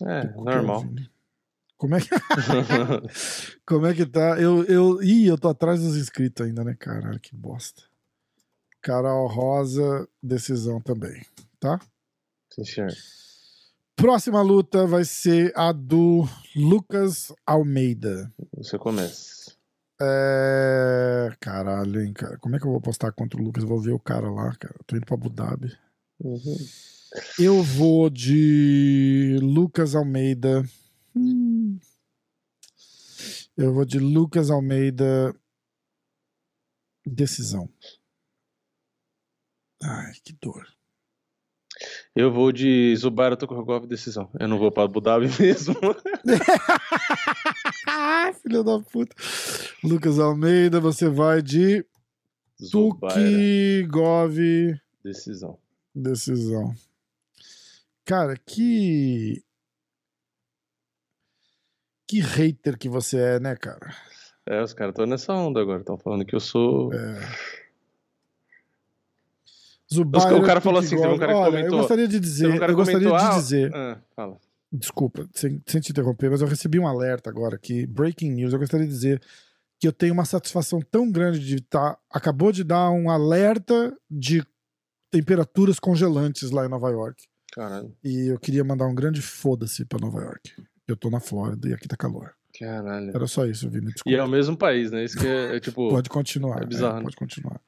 É, normal. Como é que. Como é que tá? Eu, eu... Ih, eu tô atrás dos inscritos ainda, né? Caralho, que bosta. Carol Rosa, decisão também, tá? Sim, senhor. Próxima luta vai ser a do Lucas Almeida. Você começa. É. Caralho, hein, cara. Como é que eu vou postar contra o Lucas? Eu vou ver o cara lá, cara. Eu tô indo pra Abu Dhabi. Uhum. Eu vou de Lucas Almeida. Hum. Eu vou de Lucas Almeida. Decisão. Ai, que dor. Eu vou de Zubaira Tokorkov decisão. Eu não vou pra Abu Dhabi mesmo. Filho da puta. Lucas Almeida, você vai de Tuki Gov decisão. decisão. Cara, que. Que hater que você é, né, cara? É, os caras estão nessa onda agora. Estão falando que eu sou. É. Zubaira, O cara falou assim, teve um cara que Olha, comentou- Eu gostaria de dizer, um eu gostaria comentou, de ah, dizer, ah, fala. Desculpa, sem, sem te interromper, mas eu recebi um alerta agora aqui, breaking news. Eu gostaria de dizer que eu tenho uma satisfação tão grande de estar. Acabou de dar um alerta de temperaturas congelantes lá em Nova York. Caralho, E eu queria mandar um grande foda-se pra Nova York. Eu tô na Flórida e aqui tá calor. caralho. Era só isso, Vini. E Desculpa. é o mesmo país, né? Isso que é, é tipo. Pode continuar. é bizarro, é, né? pode continuar.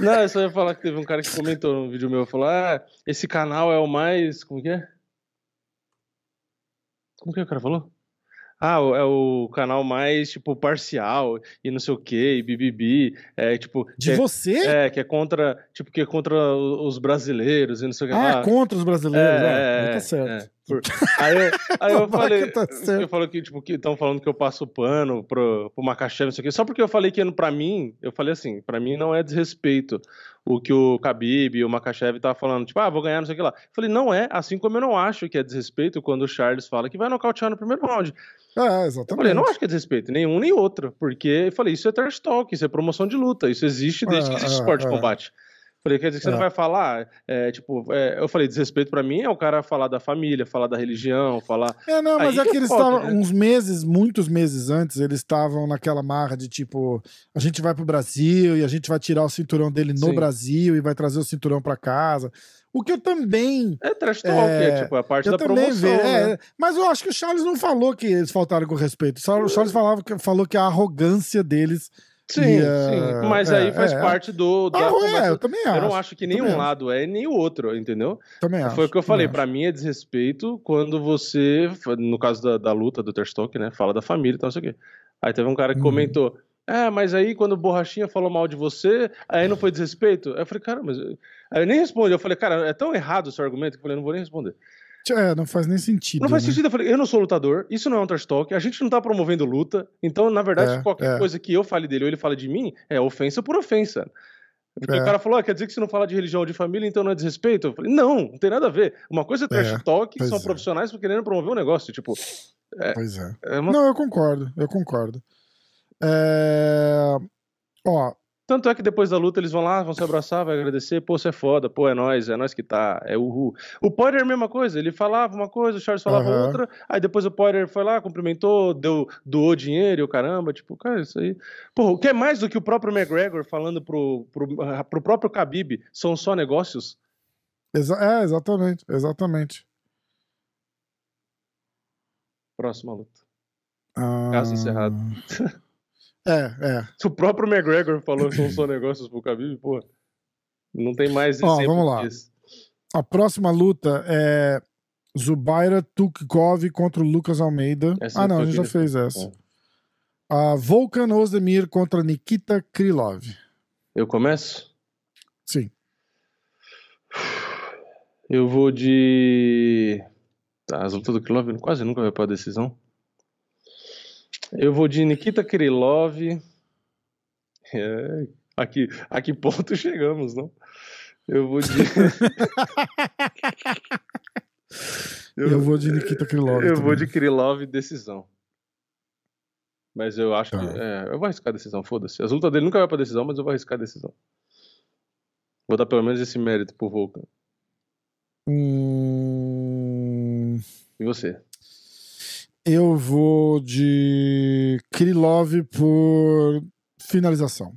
Não, eu só ia falar que teve um cara que comentou no vídeo meu, falou, ah, esse canal é o mais, como que é? Como que é o cara falou? Ah, é o canal mais, tipo, parcial e não sei o que, e bibibi, é, tipo... De que você? é, é, que é contra, tipo, que é contra os brasileiros e não sei o que ah, lá. contra os brasileiros. É, É, é, tá certo. é. Por- Aí, eu- aí eu falei, tá eu falei que, tipo, que estão falando que eu passo pano pro, pro Macaxé, não sei o quê. Só porque eu falei que pra mim, eu falei assim, pra mim não é desrespeito o que o Khabib e o Makachev tava falando, tipo, ah, vou ganhar, não sei o que lá. Eu falei, não é, assim como eu não acho que é desrespeito quando o Charles fala que vai nocautear no primeiro round. É, Eu exatamente. falei, não acho que é desrespeito, nenhum nem outro, porque eu falei, isso é trash talk, isso é promoção de luta, isso existe desde É, que existe é, esporte de é. combate. Falei, quer dizer que você É. não vai falar, é, tipo, é, eu falei, desrespeito pra mim é o cara falar da família, falar da religião, falar... É, não, mas Aí é que que é eles estavam, né? uns meses, muitos meses antes, eles estavam naquela marra de tipo, a gente vai pro Brasil e a gente vai tirar o cinturão dele no Sim. Brasil e vai trazer o cinturão pra casa. O que eu também. É trash talk, é, É, tipo, a parte Eu da promoção, vejo. né? é, mas eu acho que o Charles não falou que eles faltaram com respeito. O Charles falava que, falou que a arrogância deles. Sim, sim, ah, mas é, aí faz é. parte do... da Ah, é, conversa. eu também acho. Eu não acho que também nenhum acho. lado é nem o outro, entendeu? Também acho. Foi o que eu falei, também pra mim é desrespeito quando você, no caso da, da luta do Terstock, né, fala da família e tal, não sei o quê. Aí teve um cara que Uhum. comentou, é, mas aí quando o Borrachinha falou mal de você, aí não foi desrespeito? Aí eu falei, cara, mas... Aí eu nem respondi, eu falei, cara, é tão errado o seu argumento que eu falei, não vou nem responder. Acho. É, não faz nem sentido. Não faz né? sentido, eu falei, eu não sou lutador, isso não é um trash talk, a gente não tá promovendo luta, então, na verdade, É, qualquer é. coisa que eu fale dele ou ele fale de mim, é ofensa por ofensa. Porque É. o cara falou, ah, quer dizer que você não fala de religião ou de família, então não é desrespeito? Eu falei, não, não tem nada a ver. Uma coisa é trash É, talk, pois são é. profissionais querendo promover um negócio, tipo, Pois é. é uma- Não, eu concordo, eu concordo. É... Ó, Tanto é que depois da luta eles vão lá, vão se abraçar, vai agradecer, pô, você é foda, pô, é nós, é nós que tá, é uhul. O Poirier mesma coisa, ele falava uma coisa, o Charles falava Aham. outra, aí depois o Poirier foi lá, cumprimentou, deu, doou dinheiro e o caramba, tipo, cara, isso aí... Pô, o que é mais do que o próprio McGregor falando pro, pro, pro próprio Khabib, são só negócios? exa- é, exatamente, exatamente. Próxima luta. Ah, Caso encerrado. É, é. Se o próprio McGregor falou que são só negócios pro Khabib, pô, não tem mais Ó, vamos lá. disso. A próxima luta é Zubaira Tukgov contra o Lucas Almeida. Essa ah, não, a gente já fez essa. É. A Volkan Ozdemir contra Nikita Krylov. Eu começo? Sim. Eu vou de. Tá, as lutas do Krylov quase nunca vai pra decisão. Eu vou de Nikita Krylov. É, aqui, a que ponto chegamos, não? Eu vou de. eu, vou de Nikita Krylov. Eu também. vou de Krylov decisão. Mas eu acho Tá. que. É, eu vou arriscar a decisão, foda-se. As lutas dele nunca vai pra decisão, mas eu vou arriscar a decisão. Vou dar pelo menos esse mérito pro Volkan. Hum, E você? Eu vou de Krylov por finalização.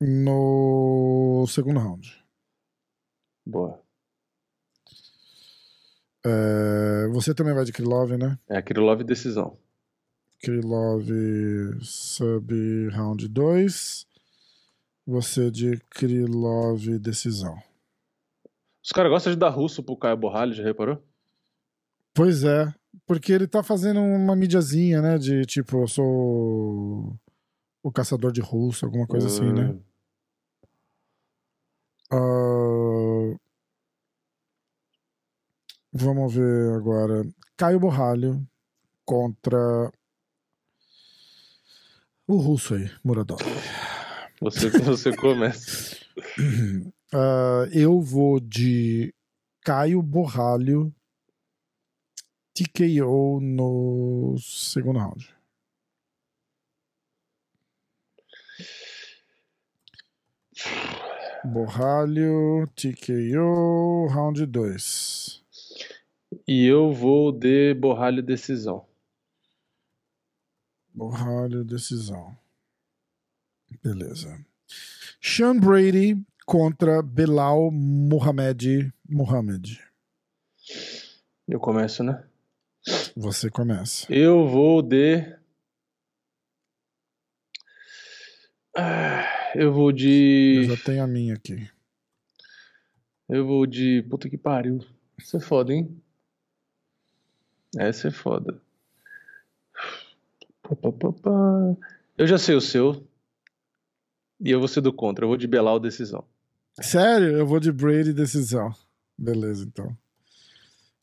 No segundo round. Boa. É, você também vai de Krylov, né? É Krylov decisão. Krylov sub round 2. Você de Krylov decisão. Os caras gostam de dar russo pro Caio Borralho, já reparou? Pois é, porque ele tá fazendo uma mídiazinha, né? De tipo, eu sou o caçador de russo, alguma coisa assim, né? Ah, Vamos ver agora. Caio Borralho contra o russo aí, Muradov. Você, você começa. Ah, eu vou de Caio Borralho TKO no segundo round. Borralho, TKO, round 2. E eu vou de Borralho decisão. Borralho, decisão. Beleza. Sean Brady contra Belal Mohamed Mohamed. Eu começo, né? Você começa. Eu vou de. Ah, Eu vou Eu de. já tenho a minha aqui. Eu vou de. Puta que pariu. Isso é foda, hein? Essa é foda. Eu já sei o seu. E eu vou ser do contra. Eu vou de Belal decisão. Sério? Eu vou de Brady decisão. Beleza, então.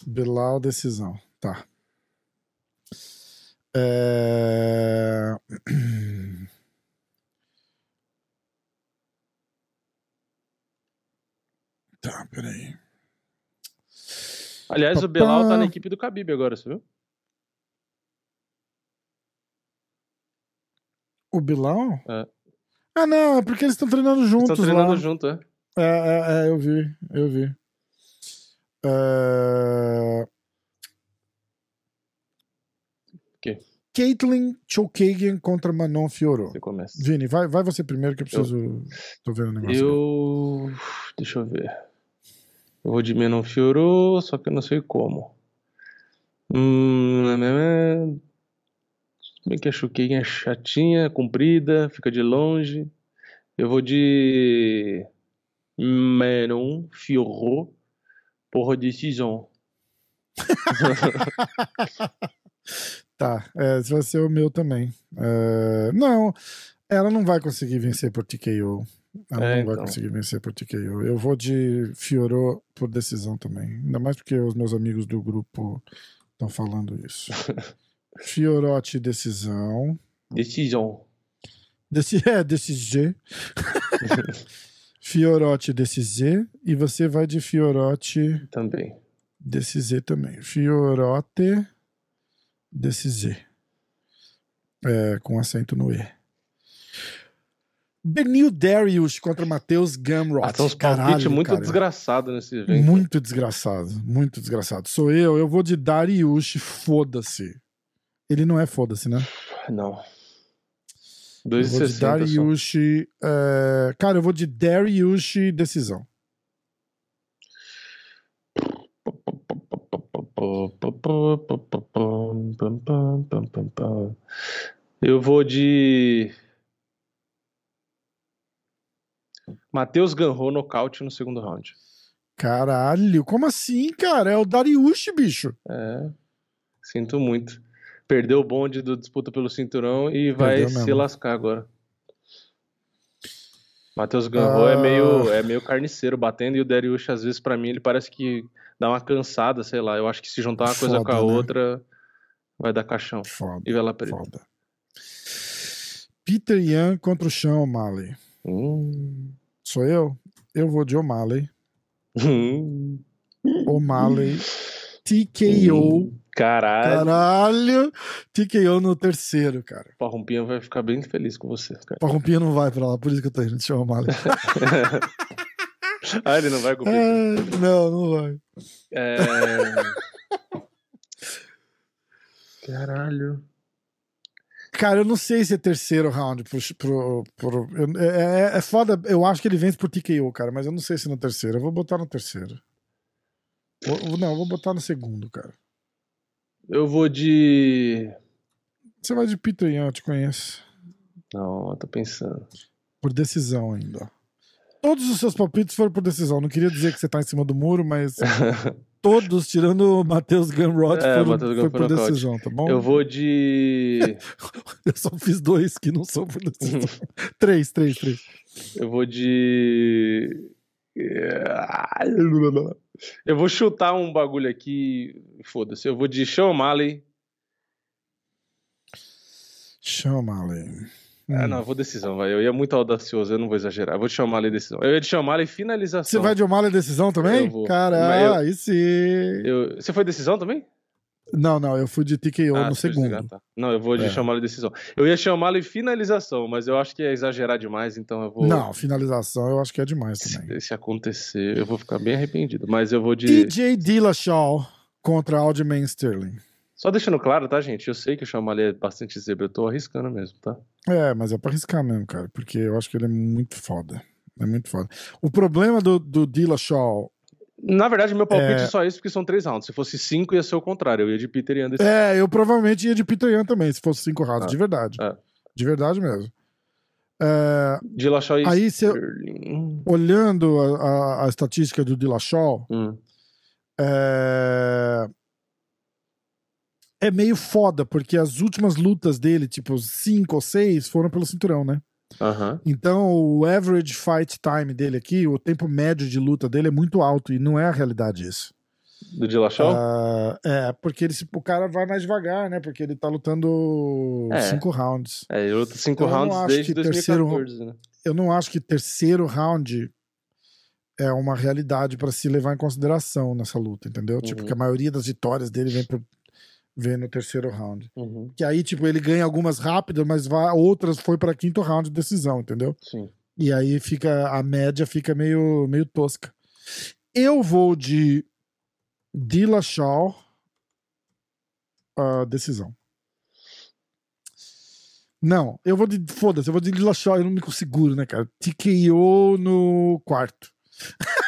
Belal decisão. Tá. É... Tá, peraí. Aliás, o Papá. Belal tá na equipe do Khabib agora, você viu? O Bilal? É. Ah, não, é porque eles estão treinando juntos Estão treinando lá. junto, é? É, é, é, eu vi, eu vi. É... quê? Caitlyn Chokagian contra Manon Fiorot. Você começa. Vini, vai, vai você primeiro que eu preciso. Tô vendo o negócio. aqui. Eu. Deixa eu ver. Eu vou de Menon Fiorou, só que eu não sei como. Hum. Como é que a Chuquinha é chatinha, comprida, fica de longe. Eu vou de. Menon Fiorou por decisão. Tá, é, esse vai ser o meu também. É, não, ela não vai conseguir vencer por TKO. Ela É, não vai então. conseguir vencer por TKO. Eu vou de Fiorot por decisão também. Ainda mais porque os meus amigos do grupo estão falando isso. Fiorote decisão. Decisão. Desse, é, G. Fiorote Z. E você vai de Fiorote Também. Z também. Fiorote desse Z. É, com acento no E. Benil Darius contra Matheus Gamrot. Ah, uns Caralho, palpites muito cara. desgraçados nesse evento. Muito desgraçado. Muito desgraçado. Sou eu, eu vou de Darius, foda-se. Ele não é foda-se, né? Não. Eu vou de 2,60 só. Darius. é, Cara, eu vou de Darius decisão. Eu vou de. Matheus Ganrou nocaute no segundo round. Caralho, como assim, cara? É o Darius, bicho. É. Sinto muito. Perdeu o bonde do disputa pelo cinturão e vai se lascar agora. Matheus é Ah. meio é meio carniceiro batendo e o Darius às vezes pra mim ele parece que dá uma cansada, sei lá. Eu acho que se juntar uma coisa Foda, com a né? outra vai dar caixão. Foda. E vela preta. Foda. Peter Yan contra o Sean O'Malley. Hum. Sou eu? Eu vou de O'Malley. Hum. O'Malley. TKO. Caralho. Caralho. TKO no terceiro, cara. Parrumpinha vai ficar bem feliz com você, cara. Parrumpinha não vai pra lá, por isso que eu tô indo de Sean O'Malley. ah, ele não vai competir. É, não, não vai. É... Caralho. Cara, eu não sei se é terceiro round pro. pro, pro eu- é, é- é foda. Eu acho que ele vence por TKO, cara, mas eu não sei se no terceiro. Eu vou botar no terceiro. Vou- não, eu vou botar no segundo, cara. Eu vou de. Você vai de Peter Yan, eu te conheço. Não, eu tô pensando. Por decisão ainda. Todos os seus palpites foram por decisão. Não queria dizer que você tá em cima do muro, mas todos, tirando o Matheus Gunrod, É, foram, Matheus Gun foi por decisão, tá bom? Eu vou de. Eu só fiz dois que não são por decisão. três, três, três. Eu vou de. Eu vou chutar um bagulho aqui. Foda-se. Eu vou de Sean O'Malley. Chama, Ale. Ah, não, eu vou decisão, vai. Eu ia muito audacioso, eu não vou exagerar. Eu vou de Sean O'Malley decisão. Eu ia de Sean O'Malley finalização. Você vai de O'Malley decisão também? Eu vou. Cara, eu- aí sim. Eu- Você foi decisão também? Não, não, eu fui de TKO Ah, no segundo. tá. Não, eu vou de É. Sean O'Malley decisão. Eu ia Sean O'Malley finalização, mas eu acho que é exagerar demais, então eu vou. Não, finalização eu acho que é demais Se, também. se acontecer, eu vou ficar bem arrependido. Mas eu vou de. TJ Dillashaw contra Aljamain Sterling. Só deixando claro, tá, gente? Eu sei que o O'Malley é bastante zebra, eu tô arriscando mesmo, tá? É, mas é pra arriscar mesmo, cara, porque eu acho que ele é muito foda. É muito foda. O problema do, do Dillashaw Na verdade, meu palpite É. é só isso, porque são três rounds. Se fosse cinco, ia ser o contrário. Eu ia de Peter e Anderson. É, eu provavelmente ia de Peter Yan também, se fosse cinco rounds, Ah, de verdade. é. De verdade mesmo. É, De Lachau e aí, se olhando a, a- a estatística do Dillashaw, hum. é... é meio foda, porque as últimas lutas dele, tipo, cinco ou seis, foram pelo cinturão, né? Aham. Então, o average fight time dele aqui, o tempo médio de luta dele é muito alto, e não é a realidade isso. Do de Lachau? Ah, é, porque ele, o cara vai mais devagar, né? Porque ele tá lutando É. cinco rounds. É, eu luto cinco eu não rounds desde que terceiro- 2014, né? Eu não acho que terceiro round é uma realidade pra se levar em consideração nessa luta, entendeu? Tipo, Uhum. que a maioria das vitórias dele vem, pro, vem no terceiro round. Uhum. Que aí, tipo, ele ganha algumas rápidas, mas vai, outras foi pra quinto round de decisão, entendeu? Sim. E aí fica a média fica meio, meio tosca. Eu vou de Dillashaw a decisão. Não, eu vou de. Foda-se, eu vou de Dillashaw, eu não me seguro, né, cara? TKO no quarto.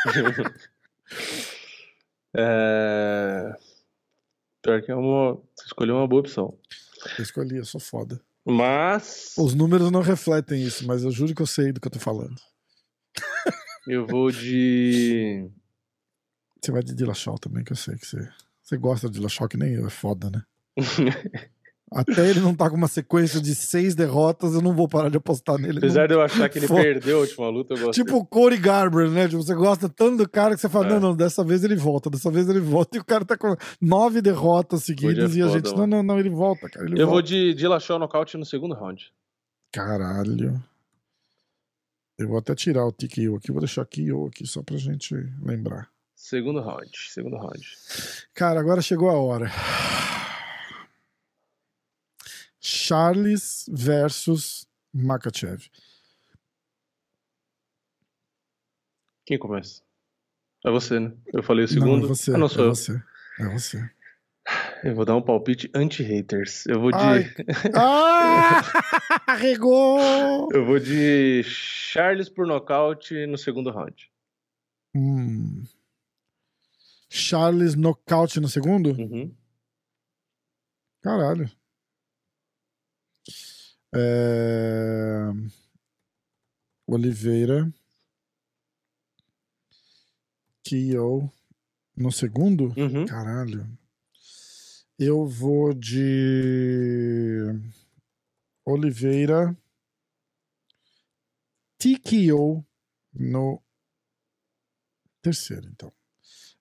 é... Pior que é uma... Você escolheu uma boa opção. Eu escolhi, eu sou foda. Mas Os números não refletem isso, mas eu juro que eu sei do que eu tô falando. eu vou de... Você vai de Dillashaw também, que eu sei que você. Você gosta de Dillashaw que nem eu, é foda, né? Até ele não tá com uma sequência de seis derrotas, eu não vou parar de apostar nele. Apesar de eu achar que ele Foda. perdeu a última luta, eu gosto Tipo o Corey Garber, né? Tipo, você gosta tanto do cara que você fala, É. não, não, dessa vez ele volta, dessa vez ele volta. E o cara tá com nove derrotas seguidas e a gente, não, mano. não, não, ele volta, cara. Ele Eu vou volta. de Dillashaw nocaute no segundo round. Caralho. Eu vou até tirar o TKO aqui, vou deixar KO aqui só pra gente lembrar. Segundo round. Segundo round. Cara, agora chegou a hora. Charles versus Makachev. Quem começa? É você, né? Eu falei o Não, segundo. é você. Ah, não é sou eu. você. É você. Eu vou dar um palpite anti-haters. Eu vou de. Ai. Ah! Arregou! Eu vou de Charles por nocaute no segundo round. Hum. Charles nocaute no segundo? Uhum. Caralho. É... Oliveira. KO no segundo? Uhum. Caralho. Eu vou de Oliveira TKO no terceiro, então.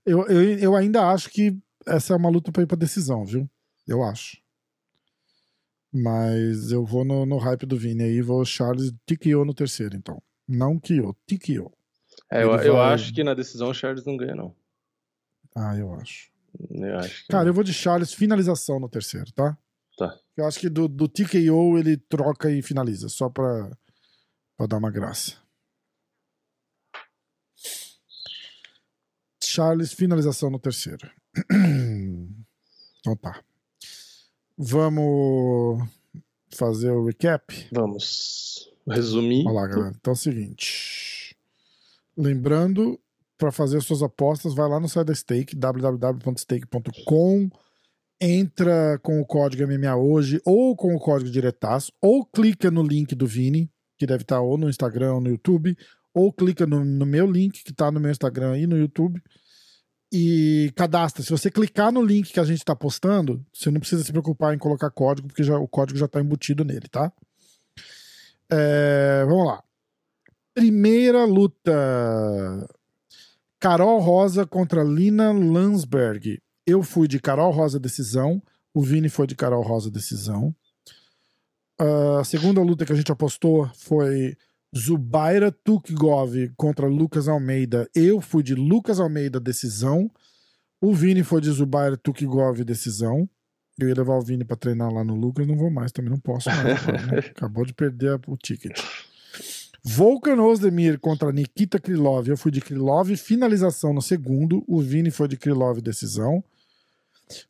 Eu, eu, eu ainda acho que essa é uma luta pra ir pra decisão, viu? Eu acho. Mas eu vou no, no hype do Vini aí, vou Charles TKO no terceiro, então. Não Kyo, TKO. É, eu, eu acho que na decisão o Charles não ganha, não. Ah, eu acho. Eu acho que... Cara, eu vou de Charles finalização no terceiro, tá? Tá. Eu acho que do, do TKO ele troca e finaliza, só pra, pra dar uma graça. Charles, finalização no terceiro. então tá. Vamos fazer o recap? Vamos resumir. Olha lá, galera. Então é o seguinte. Lembrando, para fazer suas apostas, vai lá no site da Stake, www.stake.com. Entra com o código MMA hoje ou com o código diretaço, ou clica no link do Vini, que deve estar ou no Instagram ou no YouTube, ou clica no, no meu link, que está no meu Instagram e no YouTube e cadastra. Se você clicar no link que a gente está postando, você não precisa se preocupar em colocar código, porque já, o código já está embutido nele, tá? É, vamos lá. Primeira luta: Carol Rosa contra Lina Landsberg. Eu fui de Carol Rosa decisão. O Vini foi de Carol Rosa decisão. A segunda luta que a gente apostou foi Zubaira Tukgov contra Lucas Almeida. Eu fui de Lucas Almeida, decisão. O Vini foi de Zubaira Tukgov, decisão. Eu ia levar o Vini para treinar lá no Lucas, não vou mais, também não posso mais. né? Acabou de perder o ticket. Volkan Ozdemir contra Nikita Krylov. Eu fui de Krylov, finalização no segundo. O Vini foi de Krylov, decisão.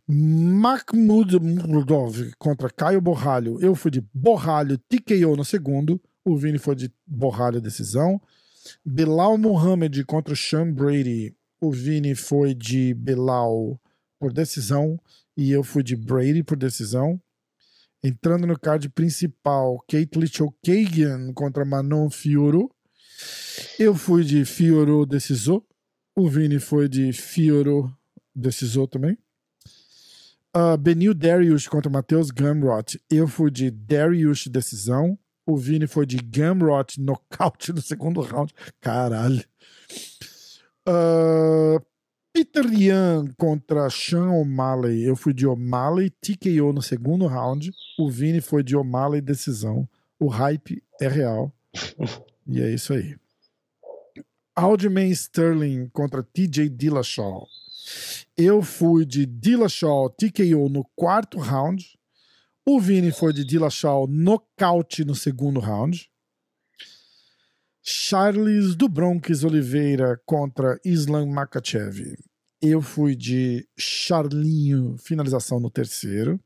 Mahmoud Murdov contra Caio Borralho. Eu fui de Borralho, TKO no segundo. O Vini foi de borralha decisão. Bilal Muhammad contra o Sean Brady. O Vini foi de Bilal por decisão. E eu fui de Brady por decisão. Entrando no card principal, Kate Little Kagan contra Manon Fioro. Eu fui de Fioro decisor. O Vini foi de Fioro decisor também. Uh, Benil Darius contra Matheus Gamrot. Eu fui de Darius decisão. O Vini foi de Gamrot nocaute no segundo round. Caralho. Uh, Peter Yan contra Sean O'Malley. Eu fui de O'Malley, TKO no segundo round. O Vini foi de O'Malley, decisão. O hype é real. e é isso aí. Aljamain Sterling contra TJ Dillashaw. Eu fui de Dillashaw, TKO no quarto round. O Vini foi de Dillashaw nocaute no segundo round. Charles do Bronx Oliveira contra Islam Makachev. Eu fui de Charlinho, finalização no terceiro.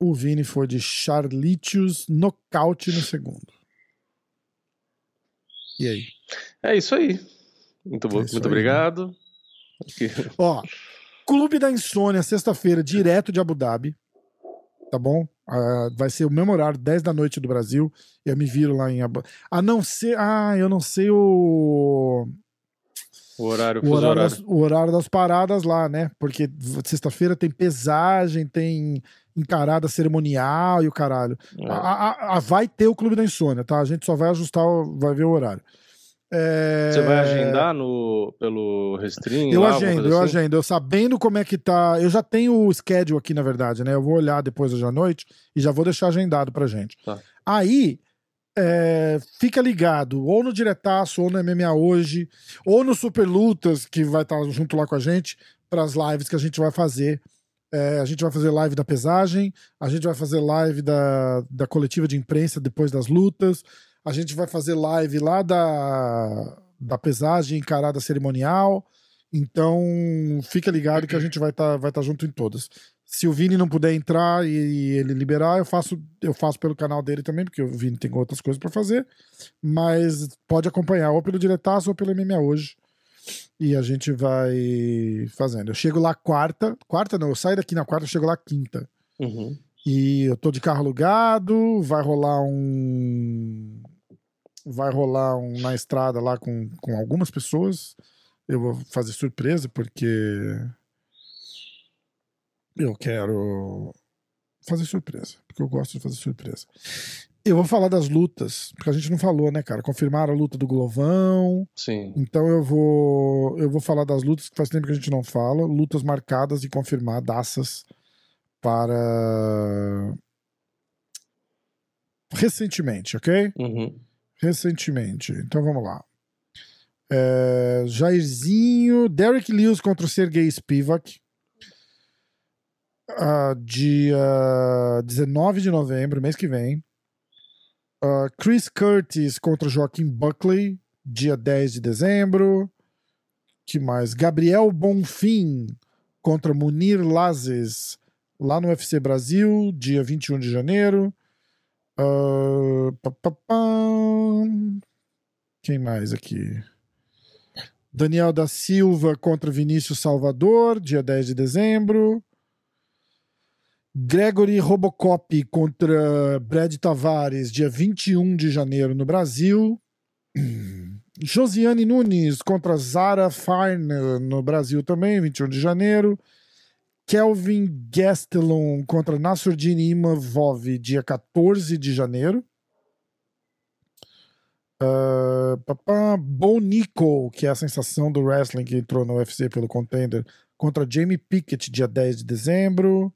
O Vini foi de Charlitius, nocaute no segundo. E aí? É isso aí. Muito, é muito aí, obrigado. Né? Ó, Clube da Insônia, sexta-feira, direto de Abu Dhabi tá bom? Uh, vai ser o mesmo horário, 10 da noite do Brasil. Eu me viro lá em. A não ser. Ah, eu não sei o. O horário, o horário, das, o horário das paradas lá, né? Porque sexta-feira tem pesagem, tem encarada cerimonial e o caralho. É. A, a, a, vai ter o Clube da Insônia, tá? A gente só vai ajustar, vai ver o horário. É... Você vai agendar no, pelo Restring? Eu lá, agendo, eu assim? agendo. Eu sabendo como é que tá. Eu já tenho o schedule aqui, na verdade, né? Eu vou olhar depois hoje à noite e já vou deixar agendado pra gente. Tá. Aí, é, fica ligado, ou no Diretaço, ou no MMA Hoje, ou no Super Lutas, que vai estar tá junto lá com a gente, para as lives que a gente vai fazer. É, a gente vai fazer live da pesagem, a gente vai fazer live da, da coletiva de imprensa depois das lutas. A gente vai fazer live lá da, da pesagem encarada cerimonial. Então, fica ligado que a gente vai estar tá, vai tá junto em todas. Se o Vini não puder entrar e, e, ele liberar, eu faço, eu faço pelo canal dele também, porque o Vini tem outras coisas para fazer. Mas pode acompanhar ou pelo Diretaço ou pelo MMA hoje. E a gente vai fazendo. Eu chego lá quarta. Quarta não, eu saio daqui na quarta, eu chego lá quinta. Uhum. E eu tô de carro alugado, vai rolar um vai rolar um na estrada lá com, com algumas pessoas. Eu vou fazer surpresa porque eu quero fazer surpresa, porque eu gosto de fazer surpresa. Eu vou falar das lutas, porque a gente não falou, né, cara? Confirmaram a luta do Glovão. Sim. Então eu vou eu vou falar das lutas que faz tempo que a gente não fala, lutas marcadas e confirmadas para recentemente, ok? Uhum. Recentemente. Então vamos lá. É, Jairzinho, Derek Lewis contra o Sergei Spivak. Uh, dia 19 de novembro, mês que vem. Uh, Chris Curtis contra Joaquim Buckley, dia 10 de dezembro. Que mais? Gabriel Bonfim contra Munir Lazes, lá no UFC Brasil, dia 21 de janeiro. Uh, pá, pá, pá. Quem mais aqui? Daniel da Silva contra Vinícius Salvador, dia 10 de dezembro. Gregory Robocop contra Brad Tavares, dia 21 de janeiro no Brasil. Josiane Nunes contra Zara Fine no Brasil também, 21 de janeiro. Kelvin Gastelum contra Nasruddin Imavov, dia 14 de janeiro. Uh, papá, Bonico, que é a sensação do wrestling que entrou no UFC pelo contender, contra Jamie Pickett, dia 10 de dezembro.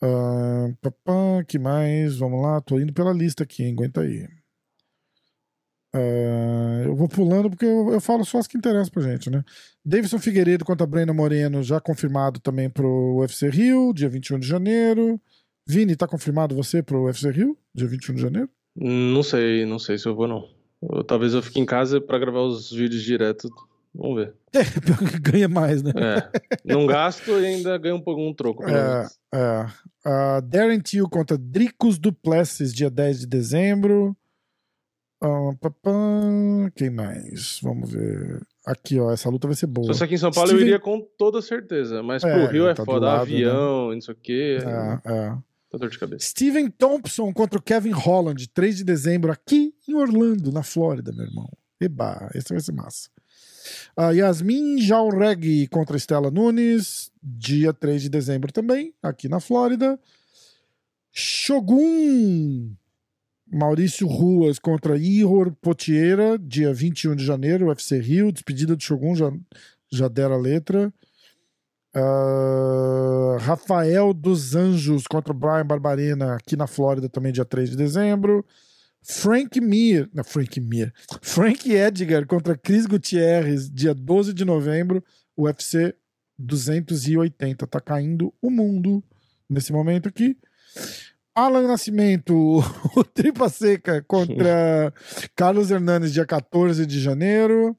Uh, papá, que mais? Vamos lá, tô indo pela lista aqui, aguenta aí. Uh, eu vou pulando porque eu, eu, falo só as que interessam pra gente, né? Davidson Figueiredo contra Brenda Moreno, já confirmado também pro UFC Rio, dia 21 de janeiro. Vini, tá confirmado você pro UFC Rio, dia 21 de janeiro? Não sei, não sei se eu vou não. Eu, talvez eu fique em casa para gravar os vídeos direto. Vamos ver. É, ganha mais, né? É. Não gasto e ainda ganho um pouco um troco. É, é. Uh, Darren Till contra Dricos Duplessis, dia 10 de dezembro. Quem mais? Vamos ver. Aqui, ó, essa luta vai ser boa. Se fosse aqui em São Paulo, Steven... eu iria com toda certeza. Mas é, pro Rio é tá foda, lado, avião, né? não sei o quê. É, é. Tá dor de cabeça. Steven Thompson contra o Kevin Holland, 3 de dezembro, aqui em Orlando, na Flórida, meu irmão. Eba, esse vai ser massa. Uh, Yasmin Jaureg contra Estela Nunes, dia 3 de dezembro também, aqui na Flórida. Shogun Maurício Ruas contra Ihor Potiera, dia 21 de janeiro, UFC Rio. Despedida do Shogun, já, já deram a letra. Uh, Rafael dos Anjos contra Brian Barbarena, aqui na Flórida, também dia 3 de dezembro. Frank Mir, não, Frank Mir, Frank Edgar contra Cris Gutierrez, dia 12 de novembro, UFC 280. Tá caindo o mundo nesse momento aqui. Alan Nascimento, o Tripa Seca contra Carlos Hernandes, dia 14 de janeiro.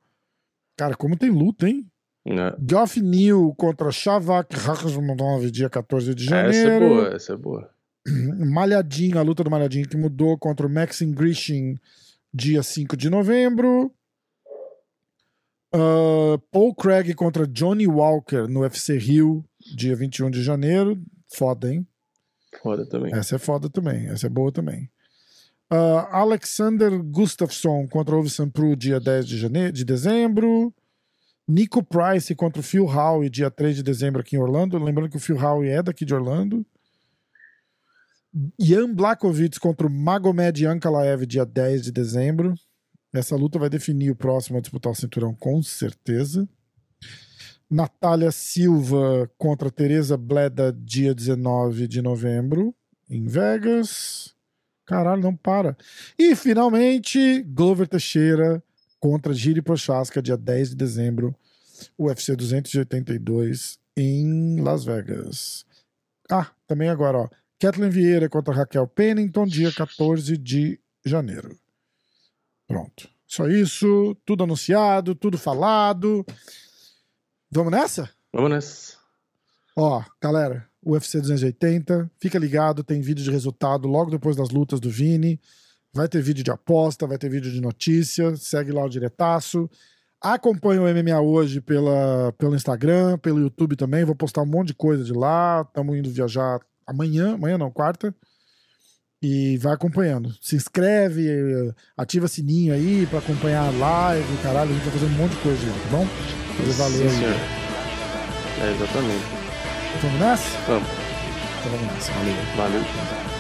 Cara, como tem luta, hein? É. Geoff Neal contra Shavak Rakhmonov, dia 14 de janeiro. Essa é boa, essa é boa. Malhadinho, a luta do Malhadinho que mudou contra o Maxim Grishin, dia 5 de novembro. Uh, Paul Craig contra Johnny Walker no UFC Rio, dia 21 de janeiro. Foda, hein? Foda também. Essa é foda também. Essa é boa também. Uh, Alexander Gustafsson contra o Pro dia 10 de, janeiro, de dezembro. Nico Price contra o Phil Howe, dia 3 de dezembro aqui em Orlando. Lembrando que o Phil Howe é daqui de Orlando. Jan Blakovic contra o Magomed Ankalaev, dia 10 de dezembro. Essa luta vai definir o próximo a disputar o cinturão, com certeza. Natália Silva contra Teresa Bleda, dia 19 de novembro, em Vegas. Caralho, não para. E finalmente, Glover Teixeira contra Giri Prochaska, dia 10 de dezembro, UFC 282 em Las Vegas. Ah, também agora, ó. Kathleen Vieira contra Raquel Pennington, dia 14 de janeiro. Pronto. Só isso, tudo anunciado, tudo falado. Vamos nessa? Vamos nessa. Ó, galera, UFC 280, fica ligado, tem vídeo de resultado logo depois das lutas do Vini. Vai ter vídeo de aposta, vai ter vídeo de notícia, segue lá o diretaço. Acompanhe o MMA hoje pela, pelo Instagram, pelo YouTube também. Vou postar um monte de coisa de lá. Estamos indo viajar amanhã, amanhã não, quarta. E vai acompanhando. Se inscreve, ativa sininho aí para acompanhar a live, caralho. A gente vai fazer um monte de coisa, tá bom? Fazer valer Sim, senhor. É, exatamente. Vamos nessa? Vamos. Então vamos nessa. Valeu. Valeu.